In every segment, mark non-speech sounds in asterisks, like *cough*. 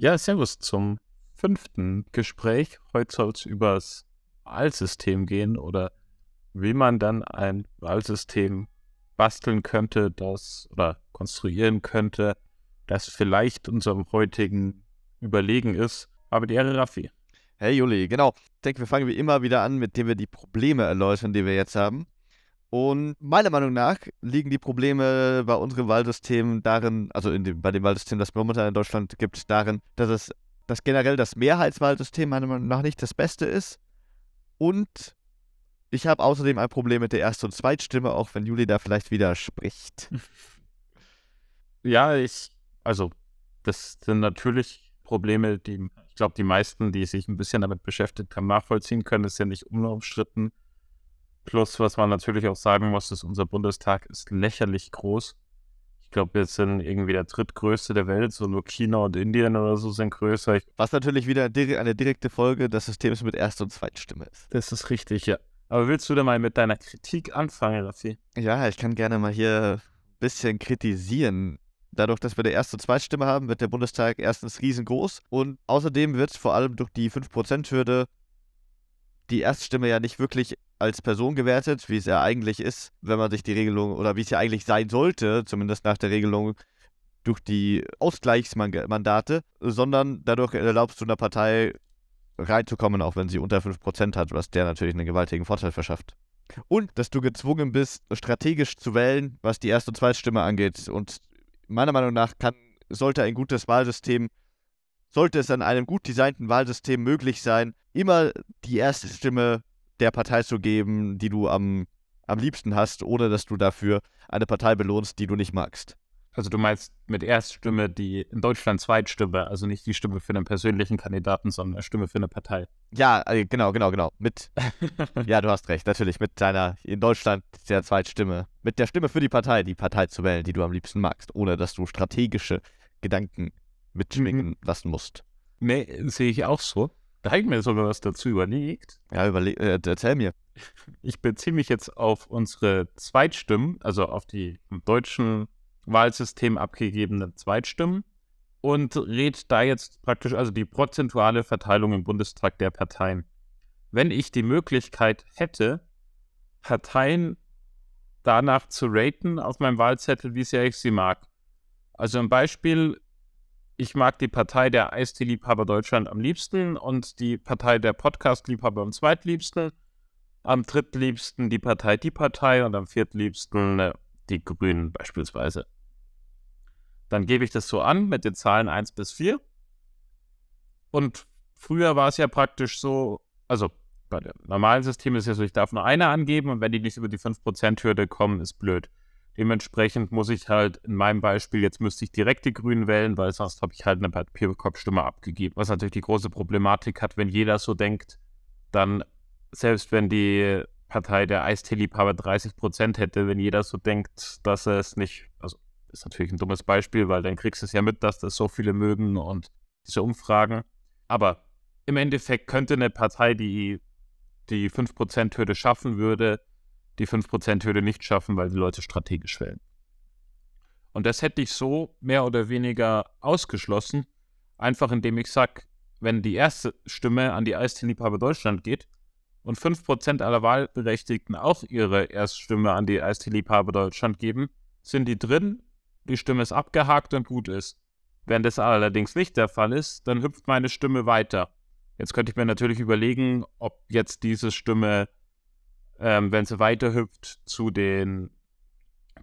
Ja, servus zum fünften Gespräch. Heute soll es übers Wahlsystem gehen oder wie man dann ein Wahlsystem basteln könnte, das oder konstruieren könnte, das vielleicht unserem heutigen überlegen ist. Aber die Ehre, Raffi. Hey Juli, genau. Ich denke, wir fangen wie immer wieder an, mit dem wir die Probleme erläutern, die wir jetzt haben. Und meiner Meinung nach liegen die Probleme bei unserem Wahlsystem darin, also dem, bei dem Wahlsystem, das es momentan in Deutschland gibt, darin, dass es dass generell das Mehrheitswahlsystem meiner Meinung nach nicht das Beste ist. Und ich habe außerdem ein Problem mit der Erst- und Zweitstimme, auch wenn Juli da vielleicht widerspricht. *laughs* Ja, ich, also, das sind natürlich Probleme, die ich glaube, die meisten, die sich ein bisschen damit beschäftigt haben, nachvollziehen können. Das ist ja nicht unumstritten. Plus, was man natürlich auch sagen muss, ist, unser Bundestag ist lächerlich groß. Ich glaube, wir sind irgendwie der drittgrößte der Welt, so nur China und Indien oder so sind größer. Was natürlich wieder eine direkte Folge des Systems mit Erst- und Zweitstimme ist. Das ist richtig, ja. Aber willst du da mal mit deiner Kritik anfangen, Raffi? Ja, ich kann gerne mal hier ein bisschen kritisieren. Dadurch, dass wir eine Erst- und Zweitstimme haben, wird der Bundestag erstens riesengroß und außerdem wird vor allem durch die 5%-Hürde die Erststimme ja nicht wirklich als Person gewertet, wie es ja eigentlich ist, wenn man sich die Regelung oder wie es ja eigentlich sein sollte, zumindest nach der Regelung durch die Ausgleichsmandate, sondern dadurch erlaubst du einer Partei reinzukommen, auch wenn sie unter 5% hat, was der natürlich einen gewaltigen Vorteil verschafft. Und dass du gezwungen bist, strategisch zu wählen, was die Erst- und Zweitstimme angeht. Und meiner Meinung nach kann, sollte ein gutes Wahlsystem, sollte es an einem gut designten Wahlsystem möglich sein, immer die erste Stimme der Partei zu geben, die du am, am liebsten hast, ohne dass du dafür eine Partei belohnst, die du nicht magst. Also du meinst mit Erststimme die in Deutschland Zweitstimme, also nicht die Stimme für einen persönlichen Kandidaten, sondern eine Stimme für eine Partei. Ja, äh, genau, genau, genau. Mit, *laughs* ja, du hast recht, natürlich mit deiner in Deutschland der Zweitstimme, mit der Stimme für die Partei, die Partei zu wählen, die du am liebsten magst, ohne dass du strategische Gedanken mitschwingen mhm. lassen musst. Nee, sehe ich auch so. Da habe ich mir sogar was dazu überlegt. Ja, überle äh, erzähl mir. Ich beziehe mich jetzt auf unsere Zweitstimmen, also auf die im deutschen Wahlsystem abgegebenen Zweitstimmen und rede da jetzt praktisch also die prozentuale Verteilung im Bundestag der Parteien. Wenn ich die Möglichkeit hätte, Parteien danach zu raten auf meinem Wahlzettel, wie sehr ich sie mag. Also ein Beispiel, ich mag die Partei der Eistee-Liebhaber Deutschland am liebsten und die Partei der Podcast-Liebhaber am zweitliebsten. Am drittliebsten die Partei Die Partei und am viertliebsten äh, die Grünen beispielsweise. Dann gebe ich das so an mit den Zahlen 1 bis 4. Und früher war es ja praktisch so, also bei dem normalen System ist es ja so, ich darf nur eine angeben und wenn die nicht über die 5%-Hürde kommen, ist blöd. Dementsprechend muss ich halt in meinem Beispiel, jetzt müsste ich direkt die Grünen wählen, weil sonst habe ich halt eine Papierkopfstimme abgegeben. Was natürlich die große Problematik hat, wenn jeder so denkt, dann, selbst wenn die Partei der Eisteeliebhaber 30 Prozent hätte, wenn jeder so denkt, dass es nicht, also ist natürlich ein dummes Beispiel, weil dann kriegst du es ja mit, dass das so viele mögen und diese Umfragen. Aber im Endeffekt könnte eine Partei, die die 5%-Hürde schaffen würde, die 5%-Hürde nicht schaffen, weil die Leute strategisch wählen. Und das hätte ich so mehr oder weniger ausgeschlossen, einfach indem ich sage, wenn die erste Stimme an die Eistee-Liebhaber Deutschland geht und 5% aller Wahlberechtigten auch ihre Erststimme an die Eistee-Liebhaber Deutschland geben, sind die drin, die Stimme ist abgehakt und gut ist. Wenn das allerdings nicht der Fall ist, dann hüpft meine Stimme weiter. Jetzt könnte ich mir natürlich überlegen, ob jetzt diese Stimme ähm, wenn sie weiterhüpft zu den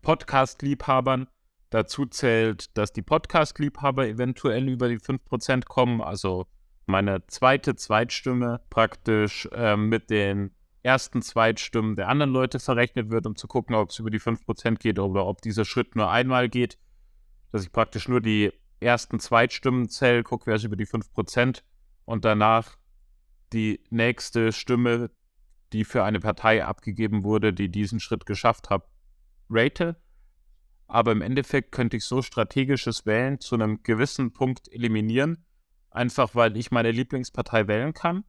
Podcast-Liebhabern. Dazu zählt, dass die Podcast-Liebhaber eventuell über die 5% kommen, also meine zweite Zweitstimme praktisch ähm, mit den ersten Zweitstimmen der anderen Leute verrechnet wird, um zu gucken, ob es über die 5% geht oder ob dieser Schritt nur einmal geht. Dass ich praktisch nur die ersten Zweitstimmen zähle, gucke, wer ist über die 5% und danach die nächste Stimme die für eine Partei abgegeben wurde, die diesen Schritt geschafft hat, rate. Aber im Endeffekt könnte ich so strategisches Wählen zu einem gewissen Punkt eliminieren, einfach weil ich meine Lieblingspartei wählen kann.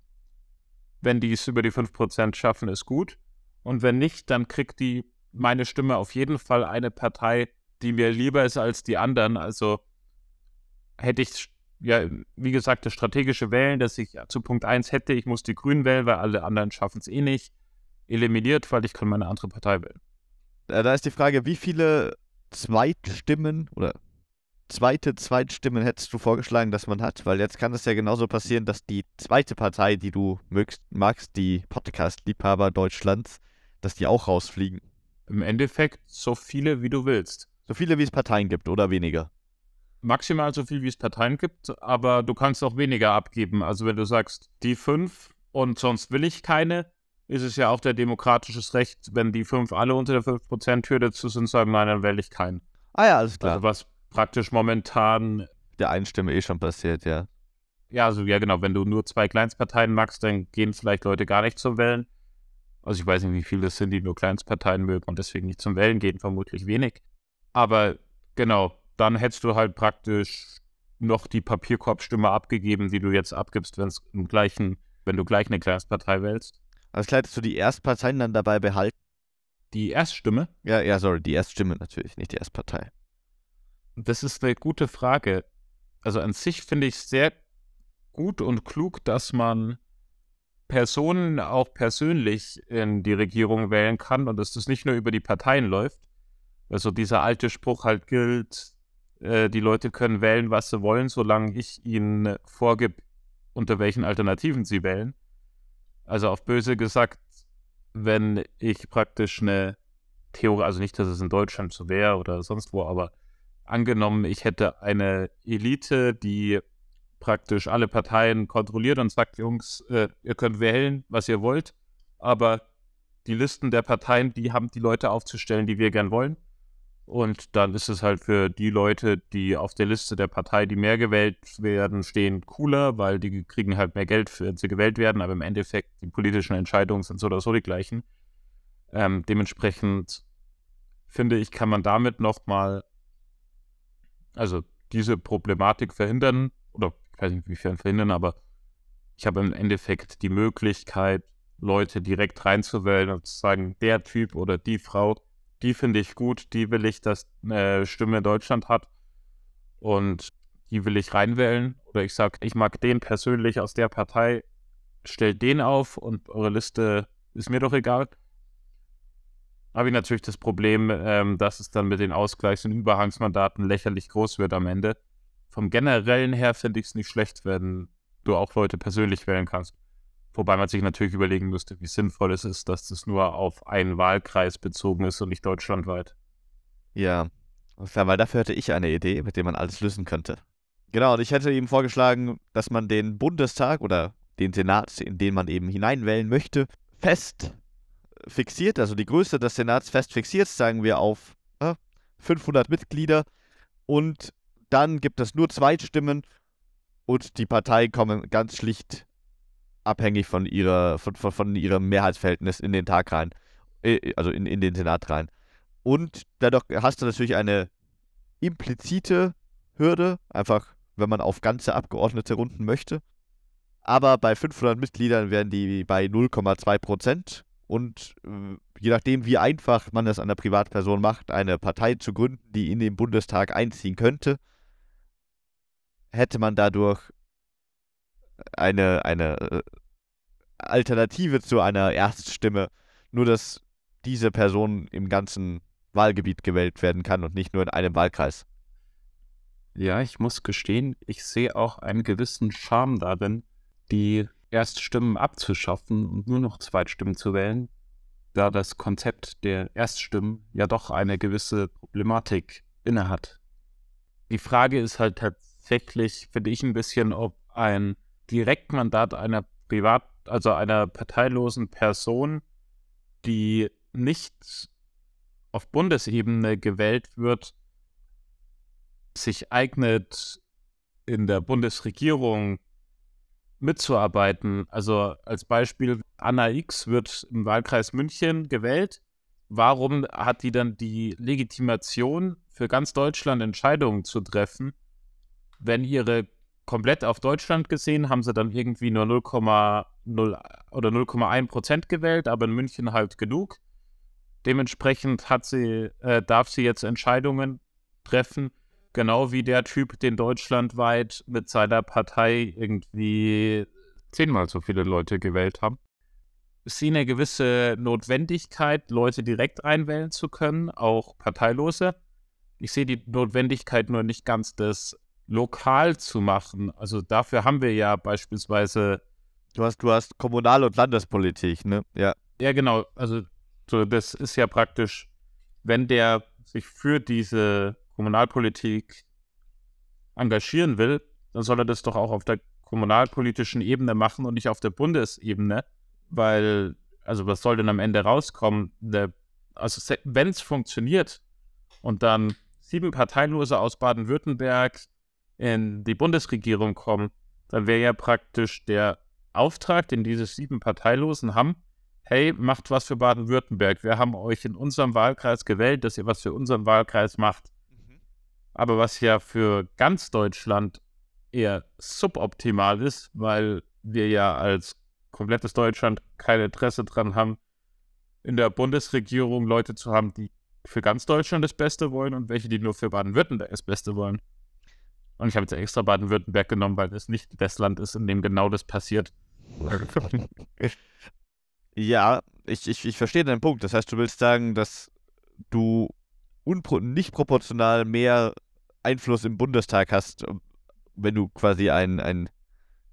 Wenn die es über die 5% schaffen, ist gut. Und wenn nicht, dann kriegt die meine Stimme auf jeden Fall eine Partei, die mir lieber ist als die anderen. Also hätte ich ja, wie gesagt, das strategische Wählen, dass ich zu Punkt 1 hätte, ich muss die Grünen wählen, weil alle anderen schaffen es eh nicht, eliminiert, weil ich kann meine andere Partei wählen. Äh, da ist die Frage, wie viele Zweitstimmen oder zweite Zweitstimmen hättest du vorgeschlagen, dass man hat? Weil jetzt kann es ja genauso passieren, dass die zweite Partei, die du mögst, magst, die Podcast-Liebhaber Deutschlands, dass die auch rausfliegen. Im Endeffekt so viele, wie du willst. So viele, wie es Parteien gibt oder weniger? Maximal so viel, wie es Parteien gibt, aber du kannst auch weniger abgeben. Also wenn du sagst, die fünf und sonst will ich keine, ist es ja auch der demokratisches Recht, wenn die fünf alle unter der 5%-Hürde zu sind, sagen, nein, dann wähle ich keinen. Ah ja, alles klar. Also was praktisch momentan. Der Einstimme eh schon passiert, ja. Ja, also ja genau, wenn du nur zwei Kleinstparteien magst, dann gehen vielleicht Leute gar nicht zum Wählen. Also ich weiß nicht, wie viele es sind, die nur Kleinstparteien mögen und deswegen nicht zum Wählen gehen, vermutlich wenig. Aber genau, dann hättest du halt praktisch noch die Papierkorbstimme abgegeben, die du jetzt abgibst, wenn es im gleichen, wenn du gleich eine Kleinstpartei wählst. Also hättest du die Erstparteien dann dabei behalten? Die Erststimme? Ja, ja, sorry, die Erststimme natürlich, nicht die Erstpartei. Das ist eine gute Frage. Also an sich finde ich es sehr gut und klug, dass man Personen auch persönlich in die Regierung wählen kann und dass das nicht nur über die Parteien läuft. Also dieser alte Spruch halt gilt, äh, die Leute können wählen, was sie wollen, solange ich ihnen vorgib, unter welchen Alternativen sie wählen. Also auf böse gesagt, wenn ich praktisch eine Theorie, also nicht, dass es in Deutschland so wäre oder sonst wo, aber angenommen, ich hätte eine Elite, die praktisch alle Parteien kontrolliert und sagt, Jungs, äh, ihr könnt wählen, was ihr wollt, aber die Listen der Parteien, die haben die Leute aufzustellen, die wir gern wollen. Und dann ist es halt für die Leute, die auf der Liste der Partei, die mehr gewählt werden, stehen, cooler, weil die kriegen halt mehr Geld, wenn sie gewählt werden, aber im Endeffekt die politischen Entscheidungen sind so oder so die gleichen. Ähm, dementsprechend finde ich, kann man damit nochmal also diese Problematik verhindern, oder ich weiß nicht, inwiefern verhindern, aber ich habe im Endeffekt die Möglichkeit, Leute direkt reinzuwählen und zu sagen, der Typ oder die Frau, die finde ich gut, die will ich, dass eine Stimme in Deutschland hat und die will ich reinwählen. Oder ich sage, ich mag den persönlich aus der Partei, stellt den auf und eure Liste ist mir doch egal habe ich natürlich das Problem, ähm, dass es dann mit den Ausgleichs- und Überhangsmandaten lächerlich groß wird am Ende. Vom generellen her finde ich es nicht schlecht, wenn du auch Leute persönlich wählen kannst. Wobei man sich natürlich überlegen müsste, wie sinnvoll es ist, dass das nur auf einen Wahlkreis bezogen ist und nicht deutschlandweit. Ja, weil dafür hätte ich eine Idee, mit der man alles lösen könnte. Genau, und ich hätte ihm vorgeschlagen, dass man den Bundestag oder den Senat, in den man eben hineinwählen möchte, fest fixiert, also die Größe des Senats fest fixiert, sagen wir auf äh, 500 Mitglieder. Und dann gibt es nur Zweitstimmen und die Parteien kommen ganz schlicht abhängig von, ihrer, von, von, von ihrem Mehrheitsverhältnis in den Tag rein, äh, also in, in den Senat rein. Und dadurch hast du natürlich eine implizite Hürde, einfach wenn man auf ganze Abgeordnete runden möchte. Aber bei 500 Mitgliedern werden die bei 0,2 Prozent und äh, je nachdem, wie einfach man es einer Privatperson macht, eine Partei zu gründen, die in den Bundestag einziehen könnte, hätte man dadurch eine, eine äh, Alternative zu einer Erststimme, nur dass diese Person im ganzen Wahlgebiet gewählt werden kann und nicht nur in einem Wahlkreis. Ja, ich muss gestehen, ich sehe auch einen gewissen Charme darin, die Erststimmen abzuschaffen und nur noch Zweitstimmen zu wählen, da das Konzept der Erststimmen ja doch eine gewisse Problematik innehat. Die Frage ist halt tatsächlich, finde ich, ein bisschen, ob ein Direktmandat einer Privat-, also einer parteilosen Person, die nicht auf Bundesebene gewählt wird, sich eignet, in der Bundesregierung mitzuarbeiten. Also als Beispiel, Anna X wird im Wahlkreis München gewählt. Warum hat die dann die Legitimation für ganz Deutschland Entscheidungen zu treffen, wenn ihre komplett auf Deutschland gesehen haben sie dann irgendwie nur 0,0 oder 0,1 Prozent gewählt, aber in München halt genug. Dementsprechend hat sie, äh, darf sie jetzt Entscheidungen treffen, Genau wie der Typ, den deutschlandweit mit seiner Partei irgendwie zehnmal so viele Leute gewählt haben. Ich sehe eine gewisse Notwendigkeit, Leute direkt einwählen zu können, auch Parteilose. Ich sehe die Notwendigkeit nur nicht ganz, das lokal zu machen. Also dafür haben wir ja beispielsweise. Du hast, du hast Kommunal- und Landespolitik, ne? Ja. Ja, genau. Also so, das ist ja praktisch, wenn der sich für diese Kommunalpolitik engagieren will, dann soll er das doch auch auf der kommunalpolitischen Ebene machen und nicht auf der Bundesebene, weil, also was soll denn am Ende rauskommen? Der, also wenn es funktioniert und dann sieben Parteilose aus Baden-Württemberg in die Bundesregierung kommen, dann wäre ja praktisch der Auftrag, den diese sieben Parteilosen haben, hey, macht was für Baden-Württemberg. Wir haben euch in unserem Wahlkreis gewählt, dass ihr was für unseren Wahlkreis macht. Mhm. Aber was ja für ganz Deutschland eher suboptimal ist, weil wir ja als komplettes Deutschland kein Interesse daran haben, in der Bundesregierung Leute zu haben, die für ganz Deutschland das Beste wollen und welche, die nur für Baden-Württemberg das Beste wollen. Und ich habe jetzt extra Baden-Württemberg genommen, weil es nicht das Land ist, in dem genau das passiert. *laughs* Ja, ich, ich, ich verstehe deinen Punkt. Das heißt, du willst sagen, dass du nicht proportional mehr Einfluss im Bundestag hast, wenn du quasi ein, ein,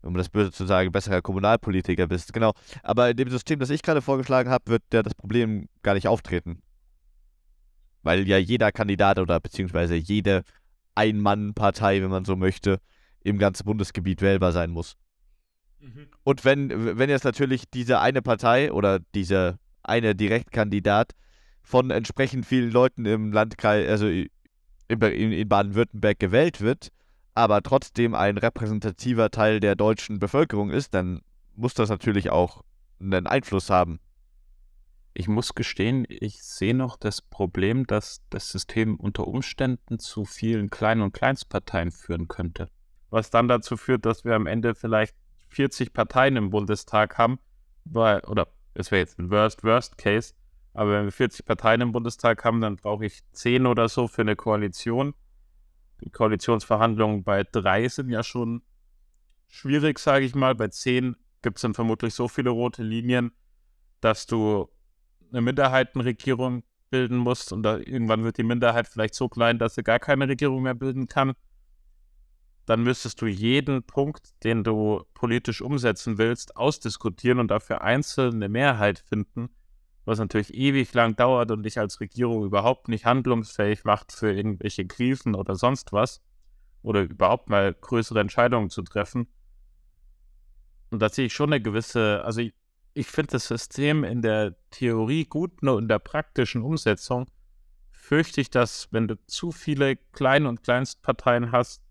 um das böse zu sagen, besserer Kommunalpolitiker bist. Genau. Aber in dem System, das ich gerade vorgeschlagen habe, wird ja das Problem gar nicht auftreten. Weil ja jeder Kandidat oder beziehungsweise jede Ein-Mann-Partei, wenn man so möchte, im ganzen Bundesgebiet wählbar sein muss. Mhm. Und wenn, wenn jetzt natürlich diese eine Partei oder dieser eine Direktkandidat von entsprechend vielen Leuten im Landkreis, also in, in Baden-Württemberg gewählt wird, aber trotzdem ein repräsentativer Teil der deutschen Bevölkerung ist, dann muss das natürlich auch einen Einfluss haben. Ich muss gestehen, ich sehe noch das Problem, dass das System unter Umständen zu vielen Klein- und Kleinstparteien führen könnte. Was dann dazu führt, dass wir am Ende vielleicht 40 Parteien im Bundestag haben, weil, oder es wäre jetzt ein Worst, Worst Case, aber wenn wir 40 Parteien im Bundestag haben, dann brauche ich 10 oder so für eine Koalition. Die Koalitionsverhandlungen bei drei sind ja schon schwierig, sage ich mal. Bei 10 gibt es dann vermutlich so viele rote Linien, dass du eine Minderheitenregierung bilden musst und da irgendwann wird die Minderheit vielleicht so klein, dass sie gar keine Regierung mehr bilden kann dann müsstest du jeden Punkt, den du politisch umsetzen willst, ausdiskutieren und dafür einzeln eine Mehrheit finden, was natürlich ewig lang dauert und dich als Regierung überhaupt nicht handlungsfähig macht für irgendwelche Krisen oder sonst was oder überhaupt mal größere Entscheidungen zu treffen. Und da sehe ich schon eine gewisse, also ich, ich finde das System in der Theorie gut, nur in der praktischen Umsetzung fürchte ich, dass wenn du zu viele Klein- und Kleinstparteien hast,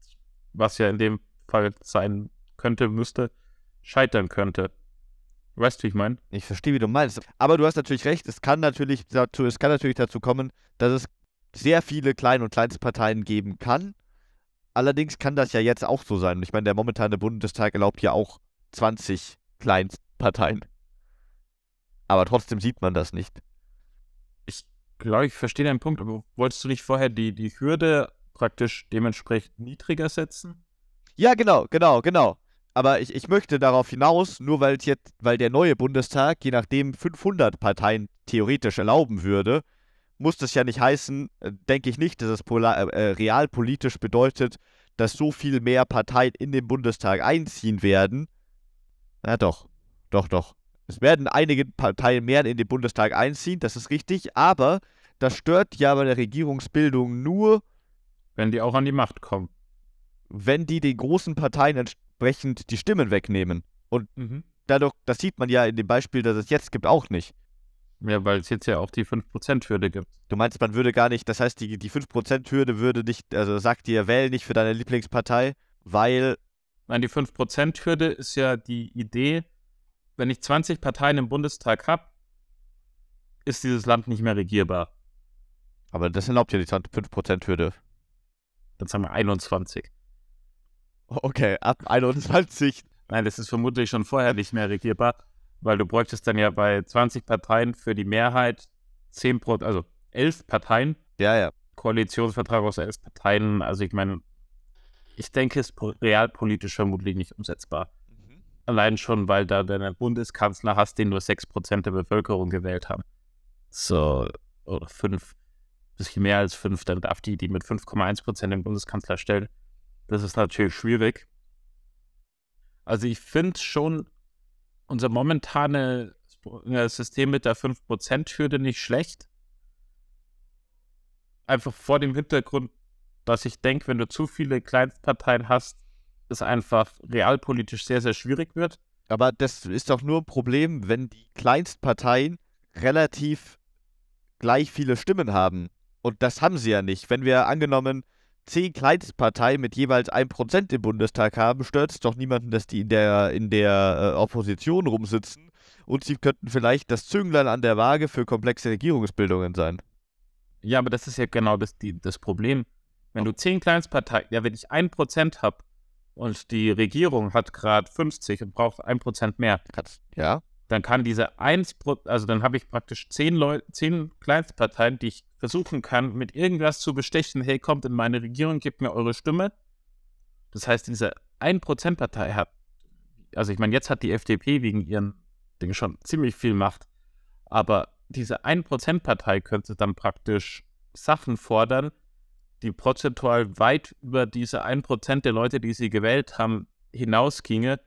was ja in dem Fall sein könnte, müsste, scheitern könnte. Weißt du, wie ich meine? Ich verstehe, wie du meinst. Aber du hast natürlich recht, es kann natürlich dazu, es kann natürlich dazu kommen, dass es sehr viele Klein- und Kleinstparteien geben kann. Allerdings kann das ja jetzt auch so sein. Ich meine, der momentane Bundestag erlaubt ja auch 20 Kleinstparteien. Aber trotzdem sieht man das nicht. Ich glaube, ich verstehe deinen Punkt, aber wolltest du nicht vorher die, die Hürde praktisch dementsprechend niedriger setzen? Ja, genau, genau, genau. Aber ich, ich möchte darauf hinaus, nur weil jetzt, weil der neue Bundestag, je nachdem 500 Parteien theoretisch erlauben würde, muss das ja nicht heißen, äh, denke ich nicht, dass es polar, äh, äh, realpolitisch bedeutet, dass so viel mehr Parteien in den Bundestag einziehen werden. Na doch, doch, doch. Es werden einige Parteien mehr in den Bundestag einziehen, das ist richtig, aber das stört ja bei der Regierungsbildung nur, wenn die auch an die Macht kommen. Wenn die den großen Parteien entsprechend die Stimmen wegnehmen. Und mhm. dadurch, das sieht man ja in dem Beispiel, das es jetzt gibt, auch nicht. Ja, weil es jetzt ja auch die 5%-Hürde gibt. Du meinst, man würde gar nicht, das heißt, die, die 5%-Hürde würde nicht, also sagt dir, wähl nicht für deine Lieblingspartei, weil. Nein, die 5%-Hürde ist ja die Idee, wenn ich 20 Parteien im Bundestag habe, ist dieses Land nicht mehr regierbar. Aber das erlaubt ja die 5%-Hürde. Dann sagen wir 21. Okay, ab 21. Nein, das ist vermutlich schon vorher nicht mehr regierbar, weil du bräuchtest dann ja bei 20 Parteien für die Mehrheit 10 Pro, also 11 Parteien. Ja, ja. Koalitionsvertrag aus elf Parteien, also ich meine, ich denke, es ist realpolitisch vermutlich nicht umsetzbar. Allein schon, weil da du Bundeskanzler hast, den nur 6% der Bevölkerung gewählt haben. So, oder fünf, bisschen mehr als fünf, dann darf die, die mit 5,1% den Bundeskanzler stellen. Das ist natürlich schwierig. Also ich finde schon unser momentanes System mit der 5%-Hürde nicht schlecht. Einfach vor dem Hintergrund, dass ich denke, wenn du zu viele Kleinstparteien hast, es einfach realpolitisch sehr, sehr schwierig wird. Aber das ist doch nur ein Problem, wenn die Kleinstparteien relativ gleich viele Stimmen haben. Und das haben sie ja nicht. Wenn wir angenommen zehn Kleinstparteien mit jeweils 1% im Bundestag haben, stört es doch niemanden, dass die in der, in der äh, Opposition rumsitzen und sie könnten vielleicht das Zünglein an der Waage für komplexe Regierungsbildungen sein. Ja, aber das ist ja genau das, die, das Problem. Wenn du zehn Kleinstparteien, ja, wenn ich 1% habe und die Regierung hat gerade 50 und braucht 1% mehr, ja. dann kann diese 1, also dann habe ich praktisch zehn, Leute, zehn Kleinstparteien, die ich versuchen kann, mit irgendwas zu bestechen, hey, kommt in meine Regierung, gebt mir eure Stimme. Das heißt, diese 1%-Partei hat, also ich meine, jetzt hat die FDP wegen ihren Dingen schon ziemlich viel Macht, aber diese 1%-Partei könnte dann praktisch Sachen fordern, die prozentual weit über diese 1% der Leute, die sie gewählt haben, hinausginge,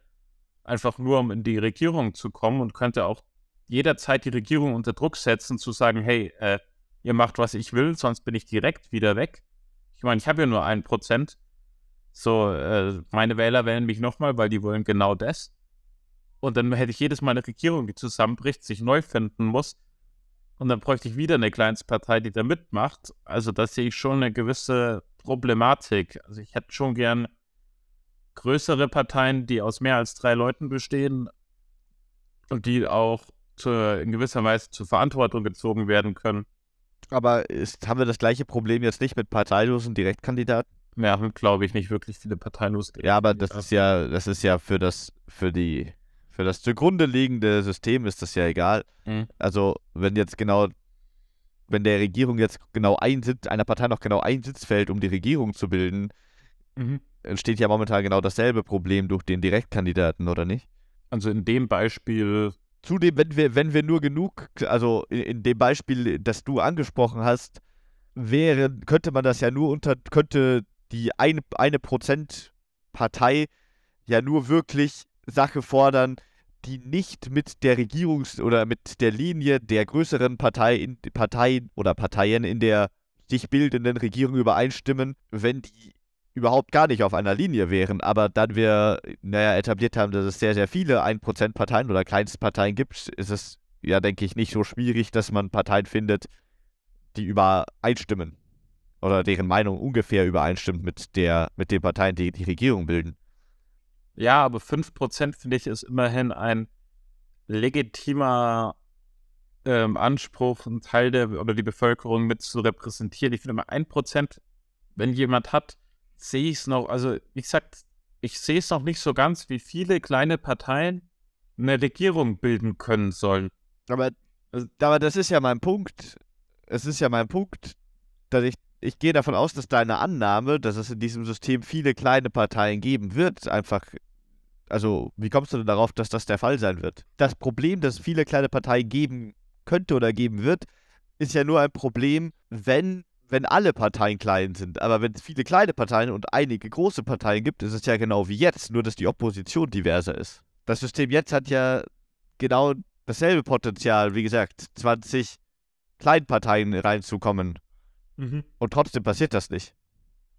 einfach nur um in die Regierung zu kommen und könnte auch jederzeit die Regierung unter Druck setzen, zu sagen, hey, äh, ihr macht, was ich will, sonst bin ich direkt wieder weg. Ich meine, ich habe ja nur 1%. So, äh, meine Wähler wählen mich nochmal, weil die wollen genau das. Und dann hätte ich jedes Mal eine Regierung, die zusammenbricht, sich neu finden muss. Und dann bräuchte ich wieder eine Kleinstpartei, die da mitmacht. Also da sehe ich schon eine gewisse Problematik. Also ich hätte schon gern größere Parteien, die aus mehr als drei Leuten bestehen und die auch zu, in gewisser Weise zur Verantwortung gezogen werden können. Aber ist, haben wir das gleiche Problem jetzt nicht mit parteilosen Direktkandidaten? Ja, glaube ich nicht wirklich viele parteilose Ja, aber das ist ja, das ist ja für das, für die für das zugrunde liegende System ist das ja egal. Mhm. Also, wenn jetzt genau, wenn der Regierung jetzt genau ein Sitz, einer Partei noch genau ein Sitz fällt, um die Regierung zu bilden, mhm. entsteht ja momentan genau dasselbe Problem durch den Direktkandidaten, oder nicht? Also in dem Beispiel. Zudem, wenn wir, wenn wir nur genug, also in, in dem Beispiel, das du angesprochen hast, wäre, könnte man das ja nur unter, könnte die eine, eine Prozent Partei ja nur wirklich Sache fordern, die nicht mit der Regierungs- oder mit der Linie der größeren Partei in, Parteien oder Parteien in der sich bildenden Regierung übereinstimmen, wenn die überhaupt gar nicht auf einer Linie wären. Aber dann wir, naja, etabliert haben, dass es sehr, sehr viele 1%-Parteien oder Kleinstparteien gibt, ist es ja, denke ich, nicht so schwierig, dass man Parteien findet, die übereinstimmen. Oder deren Meinung ungefähr übereinstimmt mit, der, mit den Parteien, die die Regierung bilden. Ja, aber 5% finde ich ist immerhin ein legitimer ähm, Anspruch, einen Teil der oder die Bevölkerung mit zu repräsentieren. Ich finde immer 1%, wenn jemand hat, sehe ich es noch, also wie gesagt, ich sehe es noch nicht so ganz, wie viele kleine Parteien eine Regierung bilden können sollen. Aber, aber das ist ja mein Punkt. Es ist ja mein Punkt, dass ich ich gehe davon aus, dass deine Annahme, dass es in diesem System viele kleine Parteien geben wird, einfach. Also, wie kommst du denn darauf, dass das der Fall sein wird? Das Problem, dass es viele kleine Parteien geben könnte oder geben wird, ist ja nur ein Problem, wenn, wenn alle Parteien klein sind. Aber wenn es viele kleine Parteien und einige große Parteien gibt, ist es ja genau wie jetzt, nur dass die Opposition diverser ist. Das System jetzt hat ja genau dasselbe Potenzial, wie gesagt, 20 Kleinparteien reinzukommen. Mhm. Und trotzdem passiert das nicht.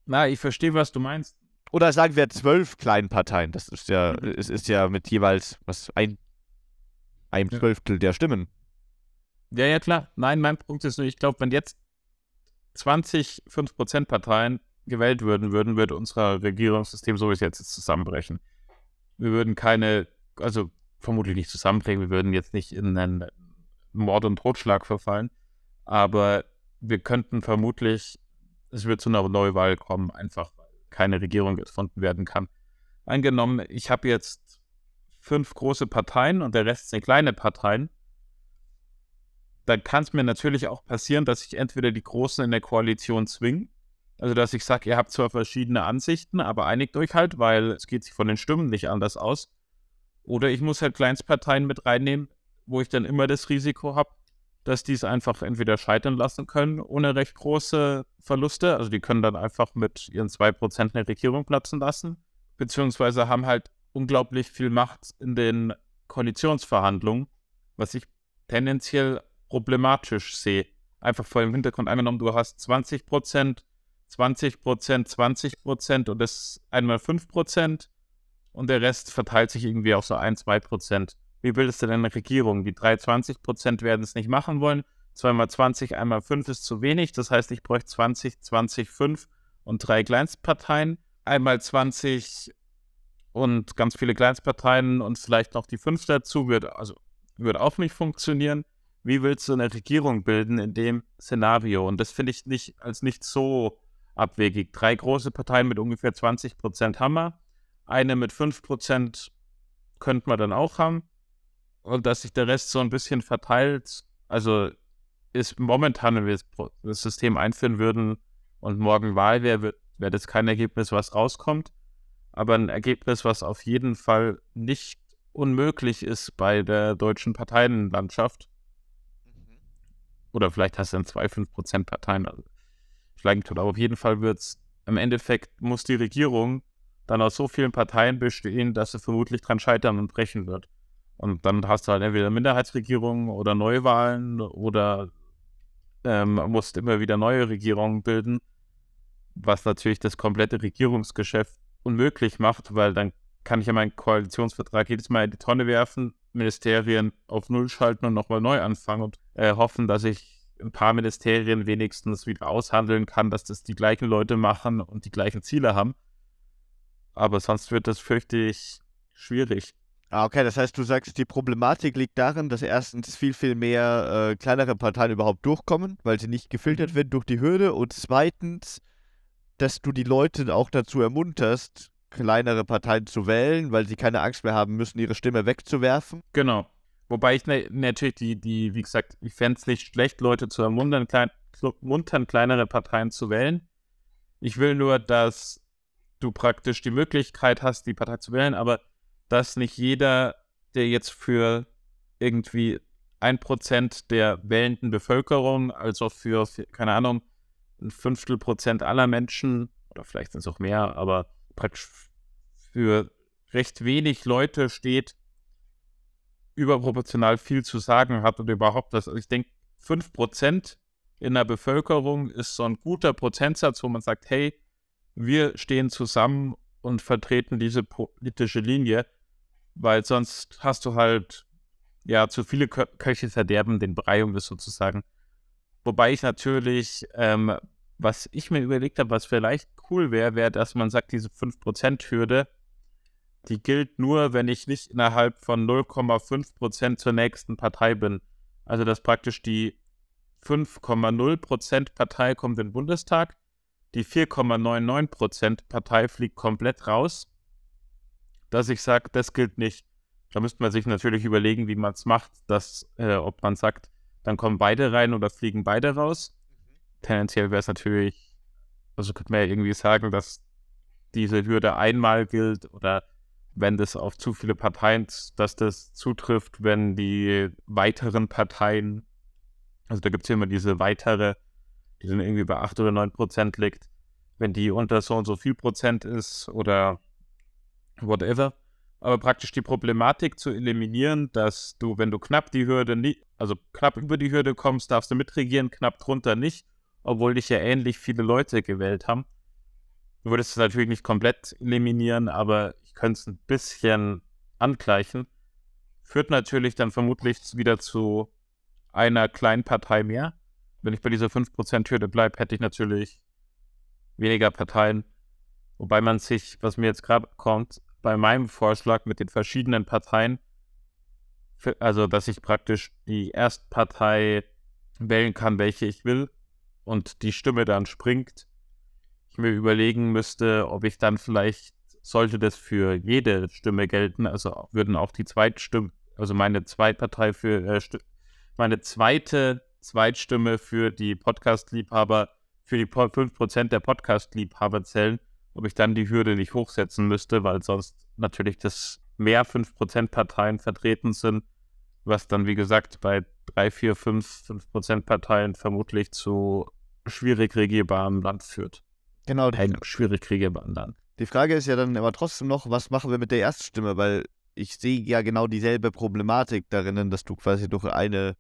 Na, ich verstehe, was du meinst. Oder sagen wir zwölf kleinen Parteien. Das ist ja, mhm. es ist ja mit jeweils was ein, ein ja. Zwölftel der Stimmen. Ja, ja, klar. Nein, mein Punkt ist nur, ich glaube, wenn jetzt 20 5% Parteien gewählt würden, würden, würde unser Regierungssystem, so wie es jetzt ist, zusammenbrechen. Wir würden keine, also vermutlich nicht zusammenbrechen, wir würden jetzt nicht in einen Mord und Totschlag verfallen, aber wir könnten vermutlich, es wird zu einer Neuwahl kommen, einfach weil keine Regierung gefunden werden kann. Angenommen, ich habe jetzt fünf große Parteien und der Rest sind kleine Parteien. dann kann es mir natürlich auch passieren, dass ich entweder die Großen in der Koalition zwinge, also dass ich sage, ihr habt zwar verschiedene Ansichten, aber einigt euch halt, weil es geht sich von den Stimmen nicht anders aus. Oder ich muss halt Kleinstparteien mit reinnehmen, wo ich dann immer das Risiko habe, dass die es einfach entweder scheitern lassen können ohne recht große Verluste. Also die können dann einfach mit ihren 2% eine Regierung platzen lassen, beziehungsweise haben halt unglaublich viel Macht in den Koalitionsverhandlungen, was ich tendenziell problematisch sehe. Einfach vor dem Hintergrund angenommen, du hast 20 Prozent, 20 Prozent, 20 Prozent und das einmal 5 Prozent und der Rest verteilt sich irgendwie auf so 1, 2 Prozent. Wie bildest du denn eine Regierung? Die 23 Prozent werden es nicht machen wollen. 2 mal 20, einmal 5 ist zu wenig. Das heißt, ich bräuchte 20, 20, 5 und drei Kleinstparteien. Einmal 20 und ganz viele Kleinstparteien und vielleicht noch die 5 dazu, wird, also, würde auch nicht funktionieren wie willst du eine Regierung bilden in dem Szenario? Und das finde ich nicht als nicht so abwegig. Drei große Parteien mit ungefähr 20 Prozent haben wir. Eine mit 5 Prozent könnte man dann auch haben. Und dass sich der Rest so ein bisschen verteilt, also ist momentan, wenn wir das System einführen würden und morgen Wahl wäre, wäre das kein Ergebnis, was rauskommt. Aber ein Ergebnis, was auf jeden Fall nicht unmöglich ist bei der deutschen Parteienlandschaft. Oder vielleicht hast du dann zwei, fünf Prozent Parteien. Also tut. Aber auf jeden Fall wird es, im Endeffekt muss die Regierung dann aus so vielen Parteien bestehen, dass sie vermutlich dran scheitern und brechen wird. Und dann hast du halt entweder Minderheitsregierungen oder Neuwahlen oder ähm, musst immer wieder neue Regierungen bilden, was natürlich das komplette Regierungsgeschäft unmöglich macht, weil dann kann ich ja meinen Koalitionsvertrag jedes Mal in die Tonne werfen, Ministerien auf Null schalten und nochmal neu anfangen und äh, hoffen, dass ich ein paar Ministerien wenigstens wieder aushandeln kann, dass das die gleichen Leute machen und die gleichen Ziele haben. Aber sonst wird das, fürchte ich, schwierig. Ah, okay, das heißt, du sagst, die Problematik liegt darin, dass erstens viel, viel mehr äh, kleinere Parteien überhaupt durchkommen, weil sie nicht gefiltert werden durch die Hürde und zweitens, dass du die Leute auch dazu ermunterst, kleinere Parteien zu wählen, weil sie keine Angst mehr haben müssen, ihre Stimme wegzuwerfen. Genau. Wobei ich ne, natürlich die, die, wie gesagt, ich fände es nicht schlecht, Leute zu ermuntern, klein, muntern, kleinere Parteien zu wählen. Ich will nur, dass du praktisch die Möglichkeit hast, die Partei zu wählen, aber dass nicht jeder, der jetzt für irgendwie ein Prozent der wählenden Bevölkerung, also für, keine Ahnung, ein Fünftel Prozent aller Menschen, oder vielleicht sind es auch mehr, aber praktisch für recht wenig Leute steht, überproportional viel zu sagen hat und überhaupt das. Also ich denke, 5% in der Bevölkerung ist so ein guter Prozentsatz, wo man sagt, hey, wir stehen zusammen und vertreten diese politische Linie, weil sonst hast du halt ja zu viele Kö Köche verderben den Brei, um das sozusagen. Wobei ich natürlich ähm, was ich mir überlegt habe, was vielleicht cool wäre, wäre, dass man sagt, diese 5%-Hürde, die gilt nur, wenn ich nicht innerhalb von 0,5% zur nächsten Partei bin. Also dass praktisch die 5,0% Partei kommt in den Bundestag, die 4,99% Partei fliegt komplett raus. Dass ich sage, das gilt nicht. Da müsste man sich natürlich überlegen, wie man es macht, dass, äh, ob man sagt, dann kommen beide rein oder fliegen beide raus tendenziell wäre es natürlich, also könnte man ja irgendwie sagen, dass diese Hürde einmal gilt oder wenn das auf zu viele Parteien, dass das zutrifft, wenn die weiteren Parteien, also da gibt es ja immer diese weitere, die dann irgendwie bei 8 oder 9 Prozent liegt, wenn die unter so und so viel Prozent ist oder whatever. Aber praktisch die Problematik zu eliminieren, dass du, wenn du knapp die Hürde nicht, also knapp über die Hürde kommst, darfst du mitregieren, knapp drunter nicht obwohl dich ja ähnlich viele Leute gewählt haben. Du würdest es natürlich nicht komplett eliminieren, aber ich könnte es ein bisschen angleichen. Führt natürlich dann vermutlich wieder zu einer kleinen Partei mehr. Wenn ich bei dieser 5%-Hürde bleibe, hätte ich natürlich weniger Parteien. Wobei man sich, was mir jetzt gerade kommt, bei meinem Vorschlag mit den verschiedenen Parteien, also dass ich praktisch die Erstpartei wählen kann, welche ich will, und die Stimme dann springt, ich mir überlegen müsste, ob ich dann vielleicht, sollte das für jede Stimme gelten, also würden auch die Zweitstimmen, also meine Zweitpartei für, äh, meine zweite Zweitstimme für die Podcast-Liebhaber, für die 5% der Podcast-Liebhaber zählen, ob ich dann die Hürde nicht hochsetzen müsste, weil sonst natürlich das mehr 5% Parteien vertreten sind, was dann, wie gesagt, bei 3, 4, 5, 5% Parteien vermutlich zu schwierig regierbarem Land führt. Genau. Ein schwierig regierbarem Land. Die Frage ist ja dann aber trotzdem noch, was machen wir mit der Erststimme? Weil ich sehe ja genau dieselbe Problematik darin, dass du quasi durch eine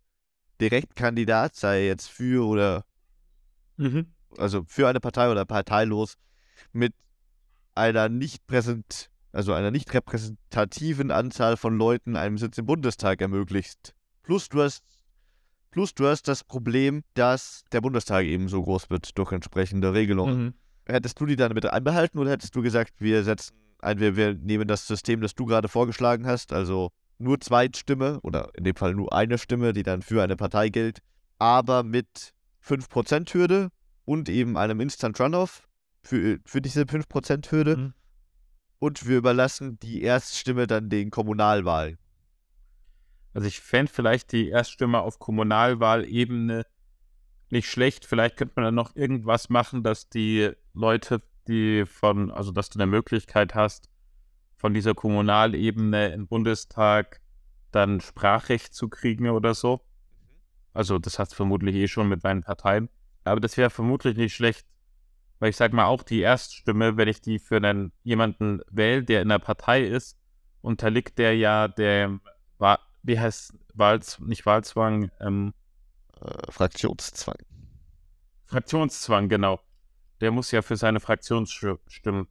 Direktkandidat, sei jetzt für oder mhm. also für eine Partei oder parteilos, mit einer nicht präsent, also einer nicht repräsentativen Anzahl von Leuten einen Sitz im Bundestag ermöglicht. Plus du hast plus du hast das Problem, dass der Bundestag eben so groß wird durch entsprechende Regelungen. Mhm. Hättest du die dann mit einbehalten oder hättest du gesagt, wir setzen ein, wir, wir nehmen das System, das du gerade vorgeschlagen hast, also nur Zweitstimme oder in dem Fall nur eine Stimme, die dann für eine Partei gilt, aber mit 5% Hürde und eben einem Instant Runoff für, für diese 5% Hürde. Mhm. Und wir überlassen die Erststimme dann den Kommunalwahlen. Also ich fände vielleicht die Erststimme auf Kommunalwahlebene nicht schlecht. Vielleicht könnte man dann noch irgendwas machen, dass die Leute, die von, also dass du eine Möglichkeit hast, von dieser Kommunalebene im Bundestag dann Sprachrecht zu kriegen oder so. Also das hast du vermutlich eh schon mit deinen Parteien. Aber das wäre vermutlich nicht schlecht, weil ich sag mal auch die Erststimme, wenn ich die für einen jemanden wähle, der in der Partei ist, unterliegt der ja der, wie heißt Wahls, nicht Wahlzwang, ähm, äh, Fraktionszwang. Fraktionszwang, genau. Der muss ja für seine Fraktion stimmen.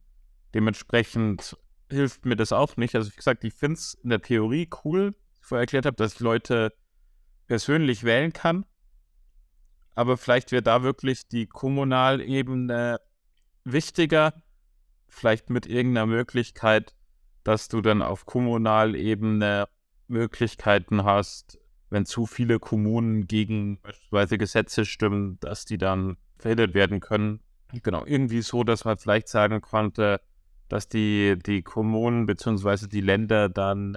Dementsprechend hilft mir das auch nicht. Also wie gesagt, ich finde es in der Theorie cool, wie ich vorher erklärt habe, dass ich Leute persönlich wählen kann. Aber vielleicht wäre da wirklich die Kommunalebene wichtiger. Vielleicht mit irgendeiner Möglichkeit, dass du dann auf Kommunalebene Möglichkeiten hast, wenn zu viele Kommunen gegen beispielsweise Gesetze stimmen, dass die dann verhindert werden können. Genau, irgendwie so, dass man vielleicht sagen konnte, dass die, die Kommunen bzw. die Länder dann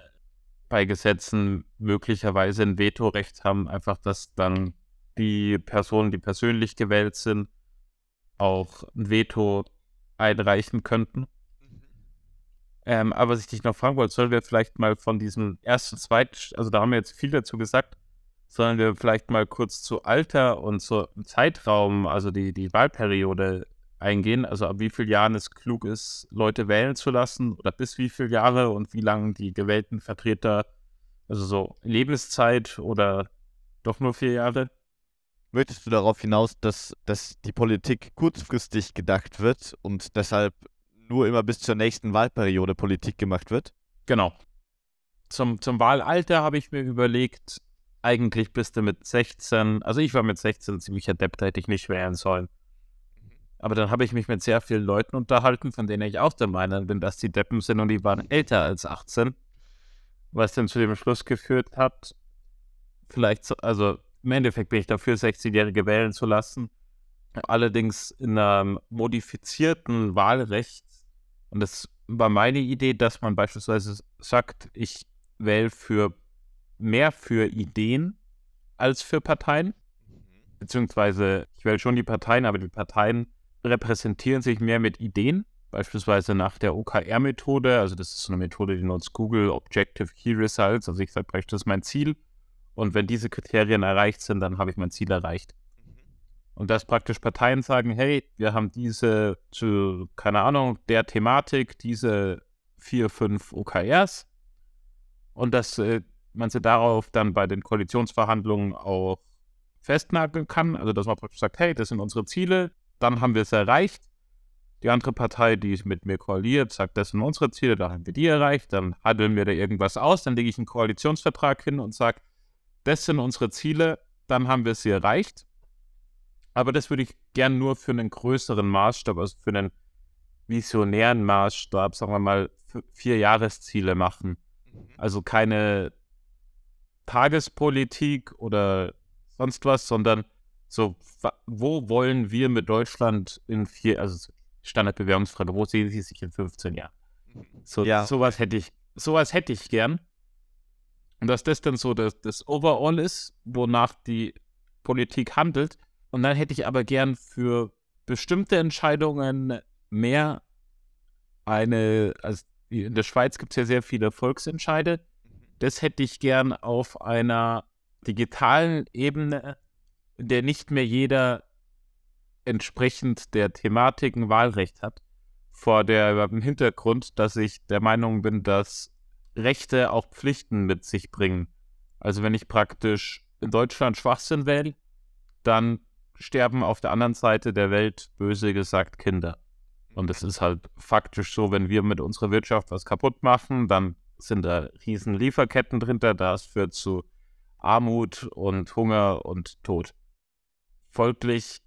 bei Gesetzen möglicherweise ein Vetorecht haben, einfach dass dann die Personen, die persönlich gewählt sind, auch ein Veto einreichen könnten. Mhm. Ähm, aber was ich dich noch fragen wollte, sollen wir vielleicht mal von diesem ersten, zweiten, also da haben wir jetzt viel dazu gesagt, sollen wir vielleicht mal kurz zu Alter und zu Zeitraum, also die, die Wahlperiode eingehen, also ab wie vielen Jahren es klug ist, Leute wählen zu lassen oder bis wie viele Jahre und wie lange die gewählten Vertreter, also so Lebenszeit oder doch nur vier Jahre? Möchtest du darauf hinaus, dass, dass die Politik kurzfristig gedacht wird und deshalb nur immer bis zur nächsten Wahlperiode Politik gemacht wird? Genau. Zum, zum Wahlalter habe ich mir überlegt, eigentlich bist du mit 16, also ich war mit 16 ziemlich adept, hätte ich nicht wählen sollen. Aber dann habe ich mich mit sehr vielen Leuten unterhalten, von denen ich auch der Meinung bin, dass die Deppen sind und die waren älter als 18. Was dann zu dem Schluss geführt hat, vielleicht, so, also im Endeffekt bin ich dafür, 16-Jährige wählen zu lassen. Allerdings in einem modifizierten Wahlrecht. Und das war meine Idee, dass man beispielsweise sagt, ich wähle für mehr für Ideen als für Parteien. Mhm. Beziehungsweise ich wähle schon die Parteien, aber die Parteien repräsentieren sich mehr mit Ideen, beispielsweise nach der OKR-Methode. Also das ist so eine Methode, die nutzt Google Objective Key Results. Also ich sage praktisch, das ist mein Ziel. Und wenn diese Kriterien erreicht sind, dann habe ich mein Ziel erreicht. Mhm. Und dass praktisch Parteien sagen, hey, wir haben diese zu, keine Ahnung, der Thematik, diese vier, fünf OKRs. Und dass äh, man sie darauf dann bei den Koalitionsverhandlungen auch festnageln kann. Also dass man praktisch sagt, hey, das sind unsere Ziele, dann haben wir es erreicht. Die andere Partei, die mit mir koaliert, sagt, das sind unsere Ziele, da haben wir die erreicht. Dann handeln wir da irgendwas aus, dann lege ich einen Koalitionsvertrag hin und sage, das sind unsere Ziele, dann haben wir sie erreicht. Aber das würde ich gern nur für einen größeren Maßstab, also für einen visionären Maßstab, sagen wir mal, vier Jahresziele machen. Mhm. Also keine Tagespolitik oder sonst was, sondern so, wo wollen wir mit Deutschland in vier, also Standardbewerbungsfrage, wo sehen Sie sich in 15 Jahren? So, ja. sowas hätte ich, sowas hätte ich gern. Und dass das dann so das, das Overall ist, wonach die Politik handelt. Und dann hätte ich aber gern für bestimmte Entscheidungen mehr eine, also in der Schweiz gibt es ja sehr viele Volksentscheide. Das hätte ich gern auf einer digitalen Ebene, in der nicht mehr jeder entsprechend der Thematiken Wahlrecht hat. Vor dem Hintergrund, dass ich der Meinung bin, dass Rechte auch Pflichten mit sich bringen. Also wenn ich praktisch in Deutschland Schwachsinn wähle, dann sterben auf der anderen Seite der Welt, böse gesagt, Kinder. Und es ist halt faktisch so, wenn wir mit unserer Wirtschaft was kaputt machen, dann sind da riesen Lieferketten drunter, das führt zu Armut und Hunger und Tod. Folglich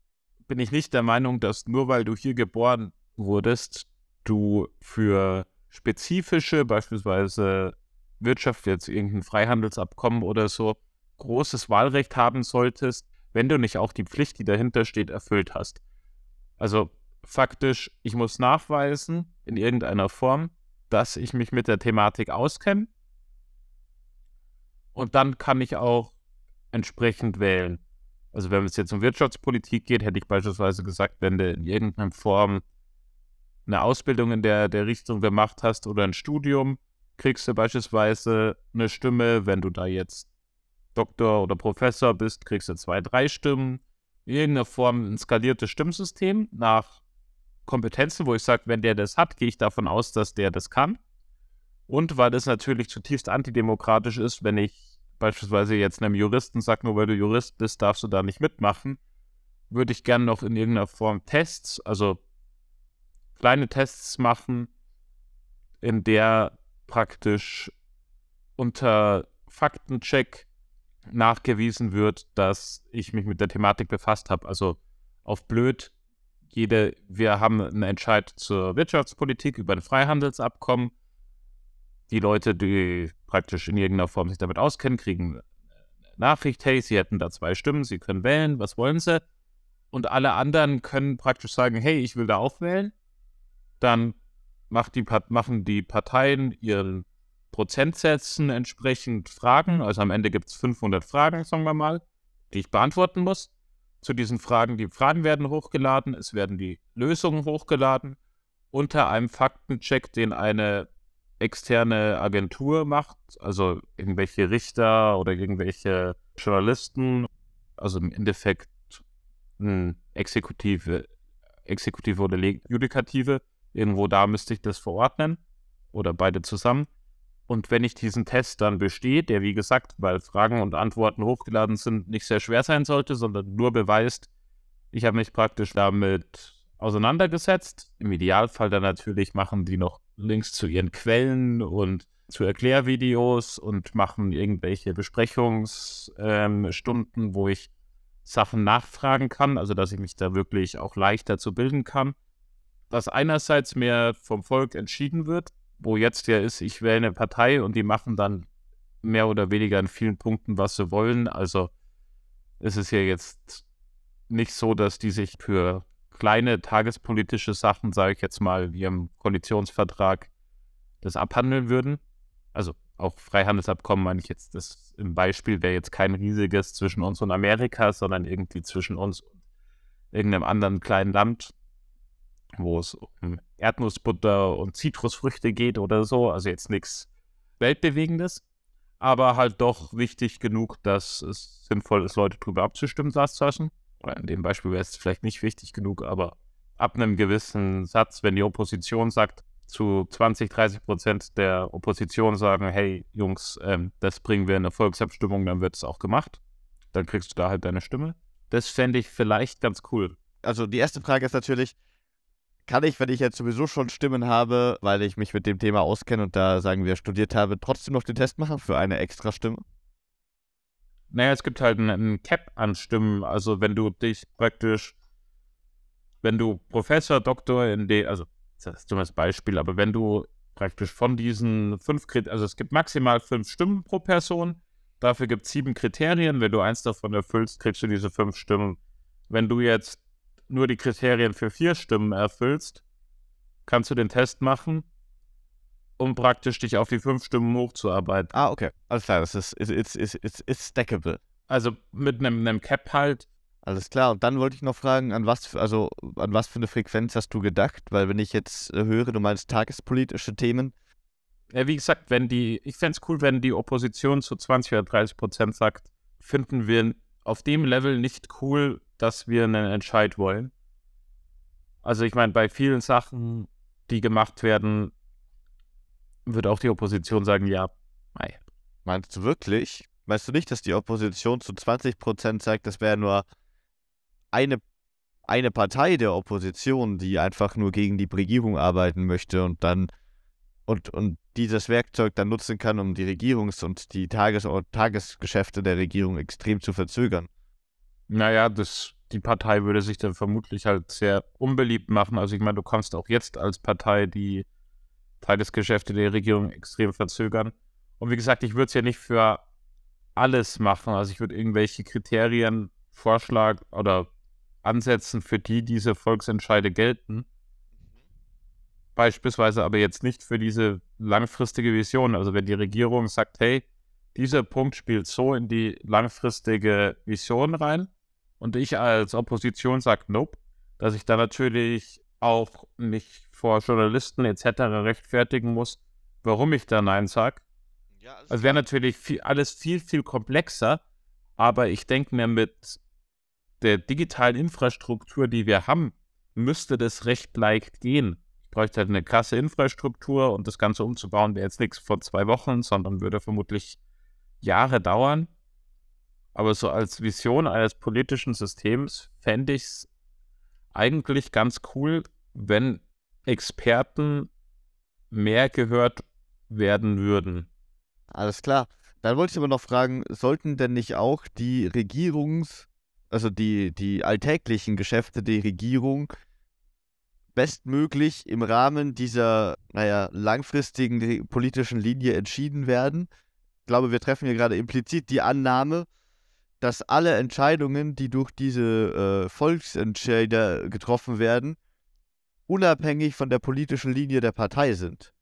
bin ich nicht der Meinung, dass nur weil du hier geboren wurdest, du für spezifische, beispielsweise Wirtschaft, jetzt irgendein Freihandelsabkommen oder so, großes Wahlrecht haben solltest, wenn du nicht auch die Pflicht, die dahinter steht, erfüllt hast. Also faktisch, ich muss nachweisen in irgendeiner Form, dass ich mich mit der Thematik auskenne. Und dann kann ich auch entsprechend wählen. Also wenn es jetzt um Wirtschaftspolitik geht, hätte ich beispielsweise gesagt, wenn du in irgendeiner Form eine Ausbildung in der, der Richtung gemacht hast oder ein Studium, kriegst du beispielsweise eine Stimme. Wenn du da jetzt Doktor oder Professor bist, kriegst du zwei, drei Stimmen. In irgendeiner Form ein skaliertes Stimmsystem nach Kompetenzen, wo ich sage, wenn der das hat, gehe ich davon aus, dass der das kann. Und weil das natürlich zutiefst antidemokratisch ist, wenn ich beispielsweise jetzt einem Juristen sage, nur weil du Jurist bist, darfst du da nicht mitmachen, würde ich gerne noch in irgendeiner Form Tests, also kleine Tests machen, in der praktisch unter Faktencheck nachgewiesen wird, dass ich mich mit der Thematik befasst habe. Also auf blöd, jede, wir haben einen Entscheid zur Wirtschaftspolitik über ein Freihandelsabkommen. Die Leute, die praktisch in irgendeiner Form sich damit auskennen, kriegen eine Nachricht, hey, sie hätten da zwei Stimmen, sie können wählen, was wollen sie? Und alle anderen können praktisch sagen, hey, ich will da auch wählen. Dann die, machen die Parteien ihren Prozentsätzen entsprechend Fragen. Also am Ende gibt es 500 Fragen, sagen wir mal, die ich beantworten muss. Zu diesen Fragen, die Fragen werden hochgeladen, es werden die Lösungen hochgeladen unter einem Faktencheck, den eine externe Agentur macht, also irgendwelche Richter oder irgendwelche Journalisten, also im Endeffekt eine Exekutive, Exekutive oder Judikative, irgendwo da müsste ich das verordnen oder beide zusammen. Und wenn ich diesen Test dann bestehe, der wie gesagt, weil Fragen und Antworten hochgeladen sind, nicht sehr schwer sein sollte, sondern nur beweist, ich habe mich praktisch damit auseinandergesetzt. Im Idealfall dann natürlich machen die noch Links zu ihren Quellen und zu Erklärvideos und machen irgendwelche Besprechungsstunden, ähm, wo ich Sachen nachfragen kann, also dass ich mich da wirklich auch leichter zu bilden kann. Dass einerseits mehr vom Volk entschieden wird, wo jetzt ja ist, ich wähle eine Partei und die machen dann mehr oder weniger in vielen Punkten, was sie wollen. Also es ist ja jetzt nicht so, dass die sich für kleine tagespolitische Sachen, sage ich jetzt mal, wie im Koalitionsvertrag, das abhandeln würden. Also auch Freihandelsabkommen meine ich jetzt, das im Beispiel wäre jetzt kein riesiges zwischen uns und Amerika, sondern irgendwie zwischen uns und irgendeinem anderen kleinen Land wo es um Erdnussbutter und Zitrusfrüchte geht oder so. Also jetzt nichts Weltbewegendes, aber halt doch wichtig genug, dass es sinnvoll ist, Leute drüber abzustimmen, lassen. In dem Beispiel wäre es vielleicht nicht wichtig genug, aber ab einem gewissen Satz, wenn die Opposition sagt, zu 20, 30 Prozent der Opposition sagen, hey Jungs, ähm, das bringen wir in eine Volksabstimmung, dann wird es auch gemacht. Dann kriegst du da halt deine Stimme. Das fände ich vielleicht ganz cool. Also die erste Frage ist natürlich, kann ich, wenn ich jetzt sowieso schon Stimmen habe, weil ich mich mit dem Thema auskenne und da, sagen wir, studiert habe, trotzdem noch den Test machen für eine extra Stimme? Naja, es gibt halt einen Cap an Stimmen. Also wenn du dich praktisch, wenn du Professor, Doktor in dem, also das ist ein dummes Beispiel, aber wenn du praktisch von diesen fünf Kriterien, also es gibt maximal fünf Stimmen pro Person, dafür gibt es sieben Kriterien. Wenn du eins davon erfüllst, kriegst du diese fünf Stimmen. Wenn du jetzt nur die Kriterien für vier Stimmen erfüllst, kannst du den Test machen um praktisch dich auf die fünf Stimmen hochzuarbeiten. Ah, okay. Alles klar, das ist, it's, it's, it's, it's stackable. Also mit einem, einem Cap halt. Alles klar. Und dann wollte ich noch fragen, an was, für, also an was für eine Frequenz hast du gedacht? Weil wenn ich jetzt äh, höre, du meinst tagespolitische Themen. Ja, wie gesagt, wenn die, ich fände es cool, wenn die Opposition zu 20 oder 30 Prozent sagt, finden wir auf dem Level nicht cool, dass wir einen Entscheid wollen. Also ich meine, bei vielen Sachen, die gemacht werden, würde auch die Opposition sagen, ja, mei. Meinst du wirklich? Meinst du nicht, dass die Opposition zu 20 Prozent sagt, das wäre nur eine, eine Partei der Opposition, die einfach nur gegen die Regierung arbeiten möchte und dann und, und dieses Werkzeug dann nutzen kann, um die Regierungs- und die Tages Tagesgeschäfte der Regierung extrem zu verzögern? Naja, das, die Partei würde sich dann vermutlich halt sehr unbeliebt machen. Also ich meine, du kannst auch jetzt als Partei die Tagesgeschäfte der Regierung extrem verzögern. Und wie gesagt, ich würde es ja nicht für alles machen. Also ich würde irgendwelche Kriterien vorschlagen oder ansetzen, für die diese Volksentscheide gelten. Beispielsweise aber jetzt nicht für diese langfristige Vision. Also wenn die Regierung sagt, hey, dieser Punkt spielt so in die langfristige Vision rein und ich als Opposition sage, nope, dass ich da natürlich auch mich vor Journalisten etc. rechtfertigen muss, warum ich da Nein sage. Ja, also wäre natürlich viel, alles viel, viel komplexer, aber ich denke mir, mit der digitalen Infrastruktur, die wir haben, müsste das recht leicht gehen. Ich bräuchte halt eine krasse Infrastruktur und das Ganze umzubauen wäre jetzt nichts vor zwei Wochen, sondern würde vermutlich Jahre dauern. Aber so als Vision eines politischen Systems fände ich es eigentlich ganz cool, wenn Experten mehr gehört werden würden. Alles klar. Dann wollte ich aber noch fragen, sollten denn nicht auch die Regierungs-, also die, die alltäglichen Geschäfte der Regierung bestmöglich im Rahmen dieser, naja, langfristigen politischen Linie entschieden werden? Ich glaube, wir treffen hier gerade implizit die Annahme, dass alle Entscheidungen, die durch diese äh, Volksentscheider getroffen werden, unabhängig von der politischen Linie der Partei sind.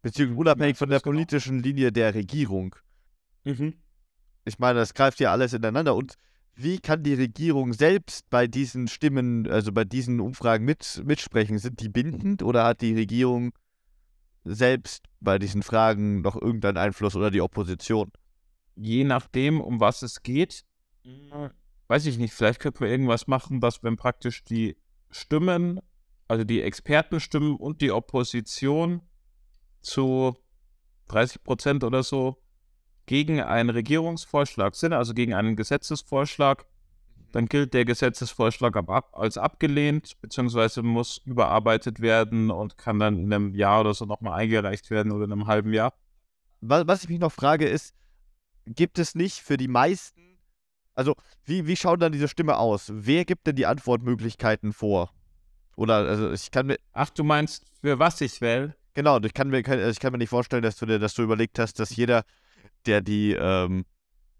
Beziehungsweise unabhängig von der genau? politischen Linie der Regierung. Mhm. Ich meine, das greift ja alles ineinander. Und wie kann die Regierung selbst bei diesen Stimmen, also bei diesen Umfragen mit, mitsprechen? Sind die bindend oder hat die Regierung selbst bei diesen Fragen noch irgendeinen Einfluss oder die Opposition? Je nachdem, um was es geht, mhm. weiß ich nicht, vielleicht könnten wir irgendwas machen, dass wenn praktisch die Stimmen also die Expertenstimmen und die Opposition zu 30 Prozent oder so gegen einen Regierungsvorschlag sind, also gegen einen Gesetzesvorschlag, dann gilt der Gesetzesvorschlag als abgelehnt, beziehungsweise muss überarbeitet werden und kann dann in einem Jahr oder so nochmal eingereicht werden oder in einem halben Jahr. Was ich mich noch frage ist, gibt es nicht für die meisten, also wie, wie schaut dann diese Stimme aus? Wer gibt denn die Antwortmöglichkeiten vor? Oder also ich kann mir. Ach, du meinst, für was ich wähle? Genau, ich kann mir, also ich kann mir nicht vorstellen, dass du dir, dass du überlegt hast, dass jeder, der die, ähm,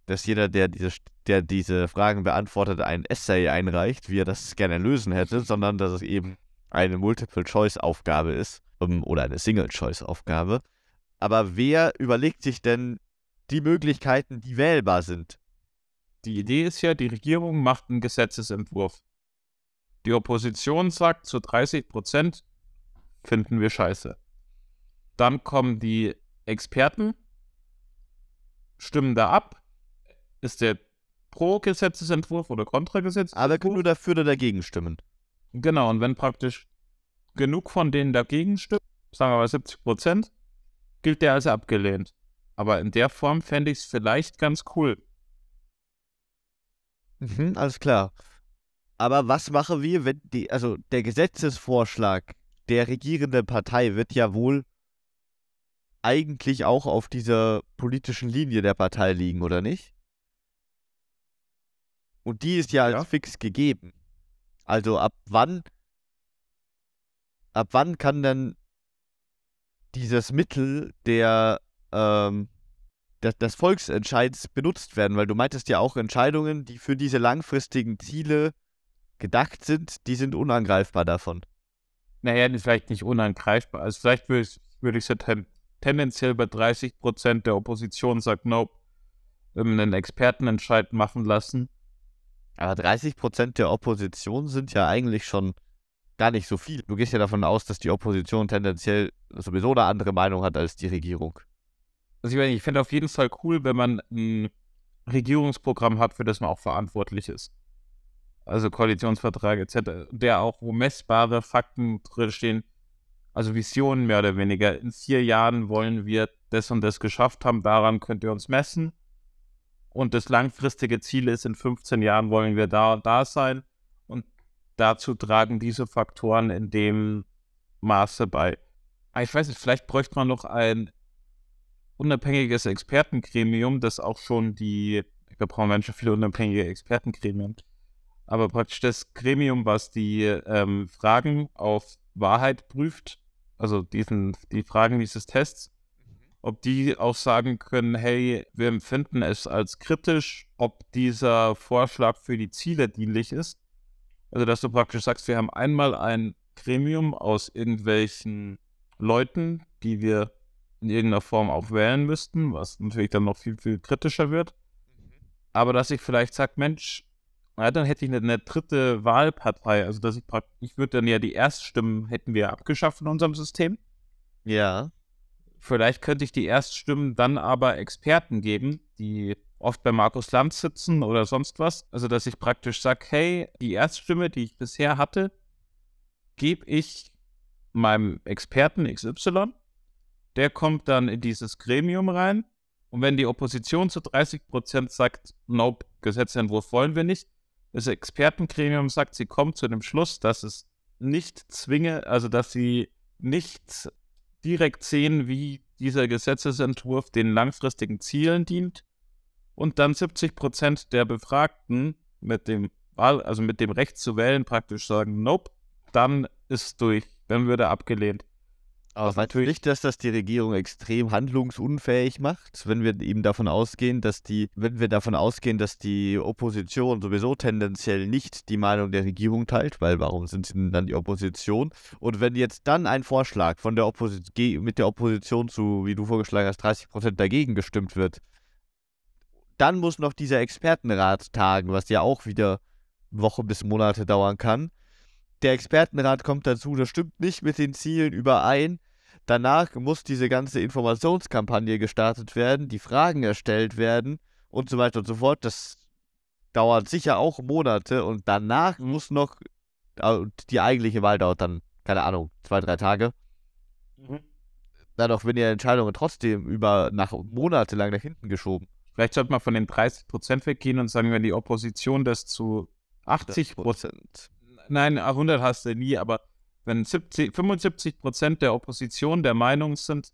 dass jeder, der diese, der diese Fragen beantwortet, ein Essay einreicht, wie er das gerne lösen hätte, sondern dass es eben eine Multiple-Choice-Aufgabe ist um, ähm, oder eine Single-Choice-Aufgabe. Aber wer überlegt sich denn die Möglichkeiten, die wählbar sind? Die Idee ist ja, die Regierung macht einen Gesetzesentwurf. Die Opposition sagt, zu 30 Prozent finden wir scheiße. Dann kommen die Experten, stimmen da ab. Ist der Pro-Gesetzesentwurf oder Kontra-Gesetzesentwurf? Aber können nur dafür oder dagegen stimmen. Genau, und wenn praktisch genug von denen dagegen stimmen, sagen wir mal 70 Prozent, gilt der als abgelehnt. Aber in der Form fände ich es vielleicht ganz cool. Mhm, alles klar. Aber was machen wir, wenn die, also der Gesetzesvorschlag der regierenden Partei wird ja wohl eigentlich auch auf dieser politischen Linie der Partei liegen, oder nicht? Und die ist ja als ja. fix gegeben. Also ab wann, ab wann kann denn dieses Mittel der, ähm, des, des Volksentscheids benutzt werden? Weil du meintest ja auch Entscheidungen, die für diese langfristigen Ziele gedacht sind, die sind unangreifbar davon. Naja, vielleicht nicht unangreifbar. Also vielleicht würde ich würde ich es ten tendenziell bei 30 Prozent der Opposition sagt, nope, einen Expertenentscheid machen lassen. Aber 30 Prozent der Opposition sind ja eigentlich schon gar nicht so viel. Du gehst ja davon aus, dass die Opposition tendenziell sowieso eine andere Meinung hat als die Regierung. Also ich, meine, ich fände auf jeden Fall cool, wenn man ein Regierungsprogramm hat, für das man auch verantwortlich ist. Also Koalitionsvertrag etc., der auch, wo messbare Fakten drinstehen, also Visionen mehr oder weniger. In vier Jahren wollen wir das und das geschafft haben, daran könnt ihr uns messen. Und das langfristige Ziel ist, in 15 Jahren wollen wir da und da sein. Und dazu tragen diese Faktoren in dem Maße bei. Ah, ich weiß nicht, vielleicht bräuchte man noch ein unabhängiges Expertengremium, das auch schon die, wir brauchen ganz viele unabhängige Expertengremien, aber praktisch das Gremium, was die ähm, Fragen auf Wahrheit prüft, also diesen, die Fragen dieses Tests, ob die auch sagen können, hey, wir empfinden es als kritisch, ob dieser Vorschlag für die Ziele dienlich ist. Also, dass du praktisch sagst, wir haben einmal ein Gremium aus irgendwelchen Leuten, die wir in irgendeiner Form auch wählen müssten, was natürlich dann noch viel, viel kritischer wird. Aber dass ich vielleicht sage, Mensch, na, dann hätte ich eine, eine, dritte Wahlpartei. Also, dass ich praktisch, ich würde dann ja die Erststimmen hätten wir abgeschafft in unserem System. Ja. Vielleicht könnte ich die Erststimmen dann aber Experten geben, die oft bei Markus Lanz sitzen oder sonst was. Also, dass ich praktisch sage, hey, die Erststimme, die ich bisher hatte, gebe ich meinem Experten XY. Der kommt dann in dieses Gremium rein. Und wenn die Opposition zu 30 Prozent sagt, nope, Gesetzentwurf wollen wir nicht, das Expertengremium sagt, sie kommt zu dem Schluss, dass es nicht zwinge, also dass sie nicht direkt sehen, wie dieser Gesetzesentwurf den langfristigen Zielen dient. Und dann 70 Prozent der Befragten mit dem Wahl, also mit dem Recht zu wählen, praktisch sagen, nope, dann ist durch, dann würde abgelehnt. Aber meinst du nicht, dass das die Regierung extrem handlungsunfähig macht, wenn wir eben davon ausgehen, dass die, wenn wir davon ausgehen, dass die Opposition sowieso tendenziell nicht die Meinung der Regierung teilt, weil warum sind sie denn dann die Opposition? Und wenn jetzt dann ein Vorschlag von der Opposition mit der Opposition zu, wie du vorgeschlagen hast, 30 Prozent dagegen gestimmt wird, dann muss noch dieser Expertenrat tagen, was ja auch wieder Wochen bis Monate dauern kann. Der Expertenrat kommt dazu, das stimmt nicht mit den Zielen überein. Danach muss diese ganze Informationskampagne gestartet werden, die Fragen erstellt werden und so weiter und so fort. Das dauert sicher auch Monate und danach muss noch, die eigentliche Wahl dauert dann, keine Ahnung, zwei, drei Tage. Mhm. Dadurch werden ja Entscheidungen trotzdem über nach monatelang nach hinten geschoben. Vielleicht sollte man von den 30 Prozent weggehen und sagen, wenn die Opposition das zu 80 Prozent. Nein, 100 hast du nie, aber wenn 70, 75 Prozent der Opposition der Meinung sind,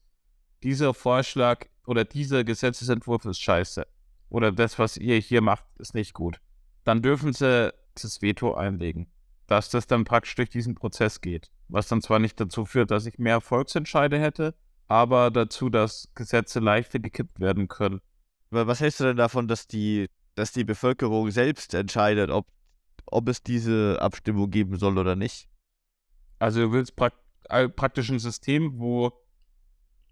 dieser Vorschlag oder dieser Gesetzesentwurf ist scheiße oder das, was ihr hier macht, ist nicht gut, dann dürfen sie das Veto einlegen, dass das dann praktisch durch diesen Prozess geht. Was dann zwar nicht dazu führt, dass ich mehr Volksentscheide hätte, aber dazu, dass Gesetze leichter gekippt werden können. Was hältst du denn davon, dass die, dass die Bevölkerung selbst entscheidet, ob, ob es diese Abstimmung geben soll oder nicht? Also du willst prak praktisch ein System, wo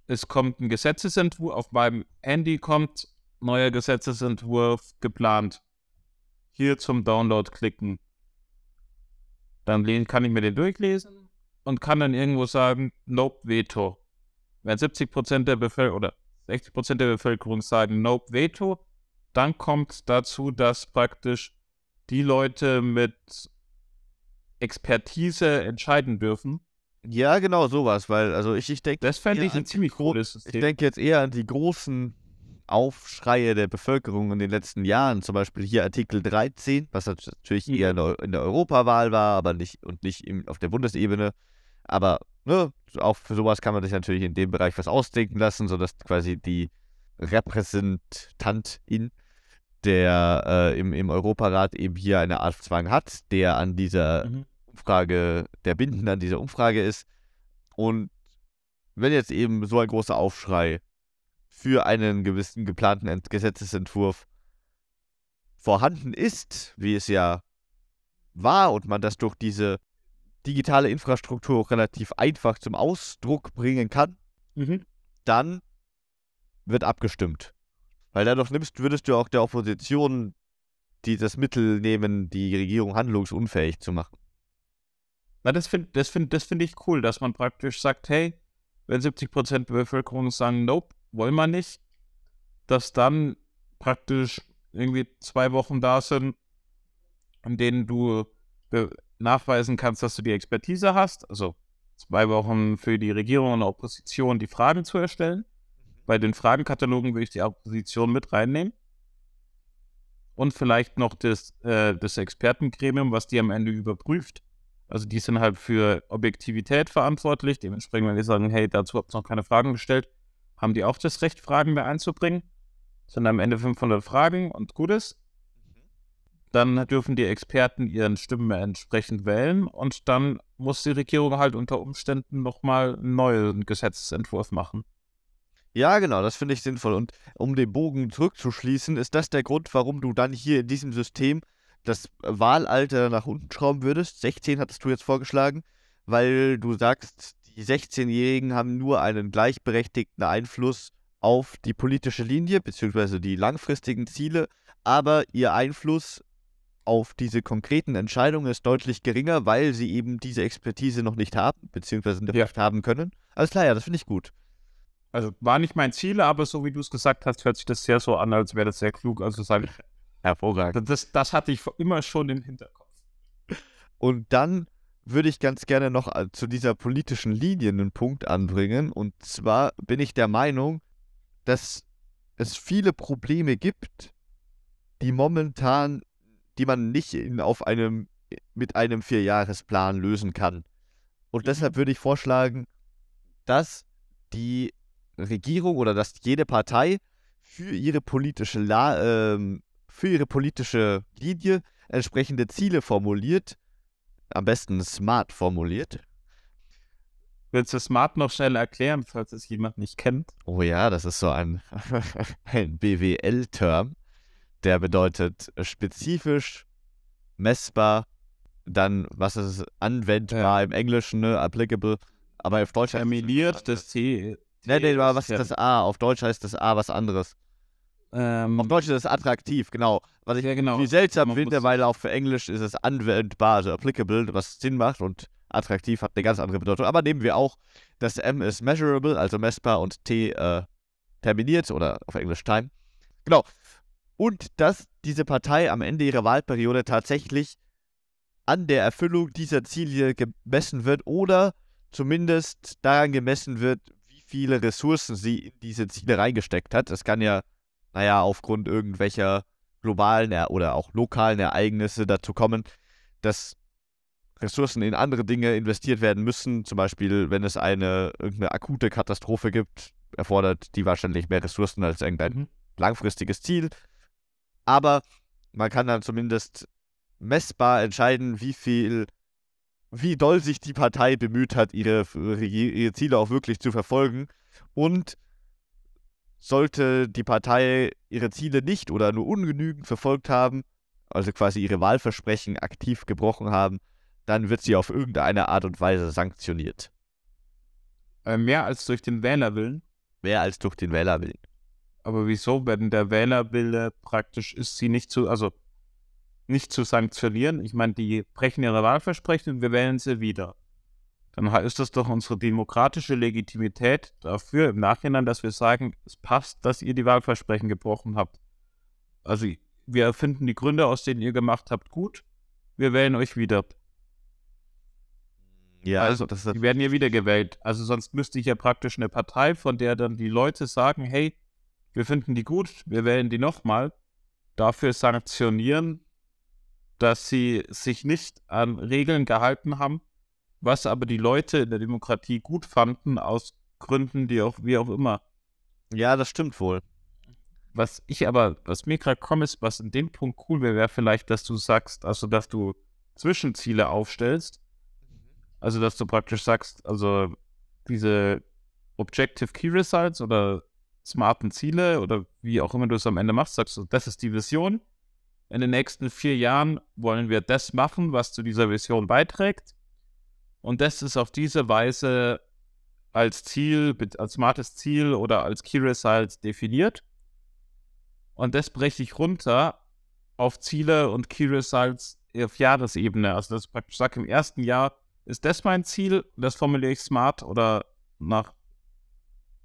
es kommt ein Gesetzesentwurf, auf meinem Handy kommt neuer Gesetzesentwurf geplant. Hier zum Download klicken. Dann kann ich mir den durchlesen und kann dann irgendwo sagen, Nope, Veto. Wenn 70% der Bevölkerung oder 60% der Bevölkerung sagen Nope, Veto, dann kommt dazu, dass praktisch die Leute mit Expertise entscheiden dürfen. Ja, genau, sowas, weil, also ich, ich denke. Das fände ich ein ziemlich cooles System. Ich denke jetzt eher an die großen Aufschreie der Bevölkerung in den letzten Jahren, zum Beispiel hier Artikel 13, was natürlich mhm. eher in der, in der, Europawahl war, aber nicht und nicht auf der Bundesebene. Aber ne, auch für sowas kann man sich natürlich in dem Bereich was ausdenken lassen, sodass quasi die Repräsentantin der äh, im, im Europarat eben hier eine Art Zwang hat, der an dieser mhm. Umfrage, der bindend an dieser Umfrage ist. Und wenn jetzt eben so ein großer Aufschrei für einen gewissen geplanten Gesetzesentwurf vorhanden ist, wie es ja war, und man das durch diese digitale Infrastruktur relativ einfach zum Ausdruck bringen kann, Mhm. dann wird abgestimmt. Weil dadurch nimmst, würdest du auch der Opposition die das Mittel nehmen, die Regierung handlungsunfähig zu machen. Na, das finde das find, das find ich cool, dass man praktisch sagt, hey, wenn 70% der Bevölkerung sagen, nope, wollen wir nicht, dass dann praktisch irgendwie zwei Wochen da sind, in denen du nachweisen kannst, dass du die Expertise hast, also zwei Wochen für die Regierung und Opposition die Fragen zu erstellen. Mhm. Bei den Fragenkatalogen würde ich die Opposition mit reinnehmen und vielleicht noch das, äh, das Expertengremium, was die am Ende überprüft. Also die sind halt für Objektivität verantwortlich. Dementsprechend, wenn die sagen, hey, dazu habt ihr noch keine Fragen gestellt, haben die auch das Recht, Fragen mehr einzubringen. Das sind am Ende 500 Fragen und gut ist. Dann dürfen die Experten ihren Stimmen entsprechend wählen und dann muss die Regierung halt unter Umständen nochmal einen neuen Gesetzesentwurf machen. Ja, genau, das finde ich sinnvoll. Und um den Bogen zurückzuschließen, ist das der Grund, warum du dann hier in diesem System das Wahlalter nach unten schrauben würdest. 16 hattest du jetzt vorgeschlagen, weil du sagst, die 16-Jährigen haben nur einen gleichberechtigten Einfluss auf die politische Linie bzw. die langfristigen Ziele, aber ihr Einfluss auf diese konkreten Entscheidungen ist deutlich geringer, weil sie eben diese Expertise noch nicht haben, beziehungsweise nicht ja. haben können. Alles klar, ja, das finde ich gut. Also war nicht mein Ziel, aber so wie du es gesagt hast, hört sich das sehr so an, als wäre das sehr klug. Also sage ich. Hervorragend. Das, das hatte ich immer schon im Hinterkopf. Und dann würde ich ganz gerne noch äh, zu dieser politischen Linie einen Punkt anbringen. Und zwar bin ich der Meinung, dass es viele Probleme gibt, die momentan, die man nicht in, auf einem, mit einem Vierjahresplan lösen kann. Und mhm. deshalb würde ich vorschlagen, dass die Regierung oder dass jede Partei für ihre politische, La äh, für ihre politische Linie entsprechende Ziele formuliert, am besten smart formuliert. Willst du smart noch schnell erklären, falls es jemand nicht kennt? Oh ja, das ist so ein, *laughs* ein BWL-Term, der bedeutet spezifisch, messbar, dann, was ist anwendbar ja. im Englischen, ne, applicable, aber auf Deutsch Terminiert, das T Nee, nee, was ist das A? Auf Deutsch heißt das A was anderes. Ähm, auf Deutsch ist es attraktiv, genau. Was ich ja, genau. wie seltsam finde, weil auch für Englisch ist es anwendbar, also applicable, was Sinn macht und attraktiv hat eine ganz andere Bedeutung. Aber nehmen wir auch, das M ist measurable, also messbar und T äh, terminiert oder auf Englisch time. Genau. Und dass diese Partei am Ende ihrer Wahlperiode tatsächlich an der Erfüllung dieser Ziele gemessen wird oder zumindest daran gemessen wird, viele Ressourcen sie in diese Ziele reingesteckt hat. Es kann ja, naja, aufgrund irgendwelcher globalen oder auch lokalen Ereignisse dazu kommen, dass Ressourcen in andere Dinge investiert werden müssen. Zum Beispiel, wenn es eine irgendeine akute Katastrophe gibt, erfordert die wahrscheinlich mehr Ressourcen als irgendein mhm. langfristiges Ziel. Aber man kann dann zumindest messbar entscheiden, wie viel wie doll sich die Partei bemüht hat, ihre, ihre Ziele auch wirklich zu verfolgen. Und sollte die Partei ihre Ziele nicht oder nur ungenügend verfolgt haben, also quasi ihre Wahlversprechen aktiv gebrochen haben, dann wird sie auf irgendeine Art und Weise sanktioniert. Äh, mehr als durch den Wählerwillen? Mehr als durch den Wählerwillen. Aber wieso, wenn der Wählerwille praktisch ist, sie nicht zu, also nicht zu sanktionieren. Ich meine, die brechen ihre Wahlversprechen und wir wählen sie wieder. Dann ist das doch unsere demokratische Legitimität dafür im Nachhinein, dass wir sagen, es passt, dass ihr die Wahlversprechen gebrochen habt. Also wir erfinden die Gründe, aus denen ihr gemacht habt, gut. Wir wählen euch wieder. Ja, also das die werden ja wieder gewählt. Also sonst müsste ich ja praktisch eine Partei, von der dann die Leute sagen, hey, wir finden die gut, wir wählen die nochmal, dafür sanktionieren, dass sie sich nicht an Regeln gehalten haben, was aber die Leute in der Demokratie gut fanden, aus Gründen, die auch, wie auch immer. Ja, das stimmt wohl. Was ich aber, was mir gerade kommt, ist, was in dem Punkt cool wäre, wäre vielleicht, dass du sagst, also dass du Zwischenziele aufstellst. Also, dass du praktisch sagst, also diese Objective Key Results oder smarten Ziele oder wie auch immer du es am Ende machst, sagst du, das ist die Vision in den nächsten vier Jahren wollen wir das machen, was zu dieser Vision beiträgt. Und das ist auf diese Weise als Ziel, als smartes Ziel oder als Key Result definiert. Und das breche ich runter auf Ziele und Key Results auf Jahresebene. Also das praktisch sage, im ersten Jahr ist das mein Ziel, das formuliere ich smart oder nach,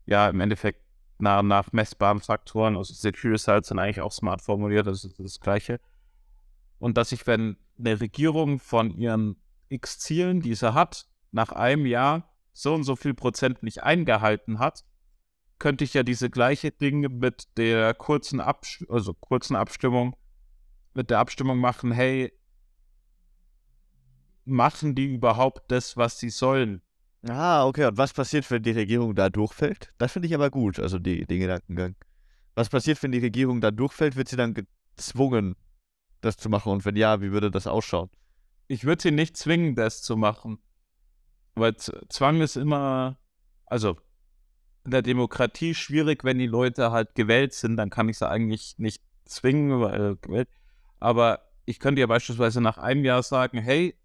ja, im Endeffekt nach, nach messbaren Faktoren. Also diese Key Results sind eigentlich auch smart formuliert, das ist das Gleiche. Und dass ich, wenn eine Regierung von ihren x Zielen, die sie hat, nach einem Jahr so und so viel Prozent nicht eingehalten hat, könnte ich ja diese gleiche Dinge mit der kurzen, Abs also kurzen Abstimmung, mit der Abstimmung machen, hey, machen die überhaupt das, was sie sollen? Ah, okay. Und was passiert, wenn die Regierung da durchfällt? Das finde ich aber gut, also die, den Gedankengang. Was passiert, wenn die Regierung da durchfällt? Wird sie dann gezwungen, das zu machen? Und wenn ja, wie würde das ausschauen? Ich würde sie nicht zwingen, das zu machen. Weil Zwang ist immer, also in der Demokratie schwierig, wenn die Leute halt gewählt sind, dann kann ich sie eigentlich nicht zwingen, weil gewählt. Aber ich könnte ja beispielsweise nach einem Jahr sagen, hey,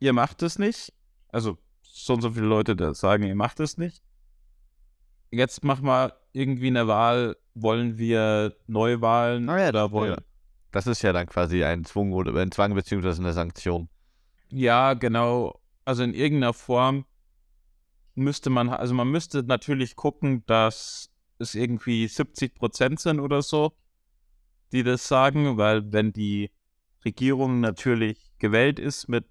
ihr macht es nicht. Also so und so viele Leute da sagen, ihr macht es nicht. Jetzt mach mal irgendwie eine Wahl, wollen wir Neuwahlen ah ja, oder wollen. Ja. Das ist ja dann quasi ein Zwang oder ein Zwang beziehungsweise eine Sanktion. Ja, genau also in irgendeiner Form müsste man, also man müsste natürlich gucken, dass es irgendwie 70 Prozent sind oder so, die das sagen, weil wenn die Regierung natürlich gewählt ist mit,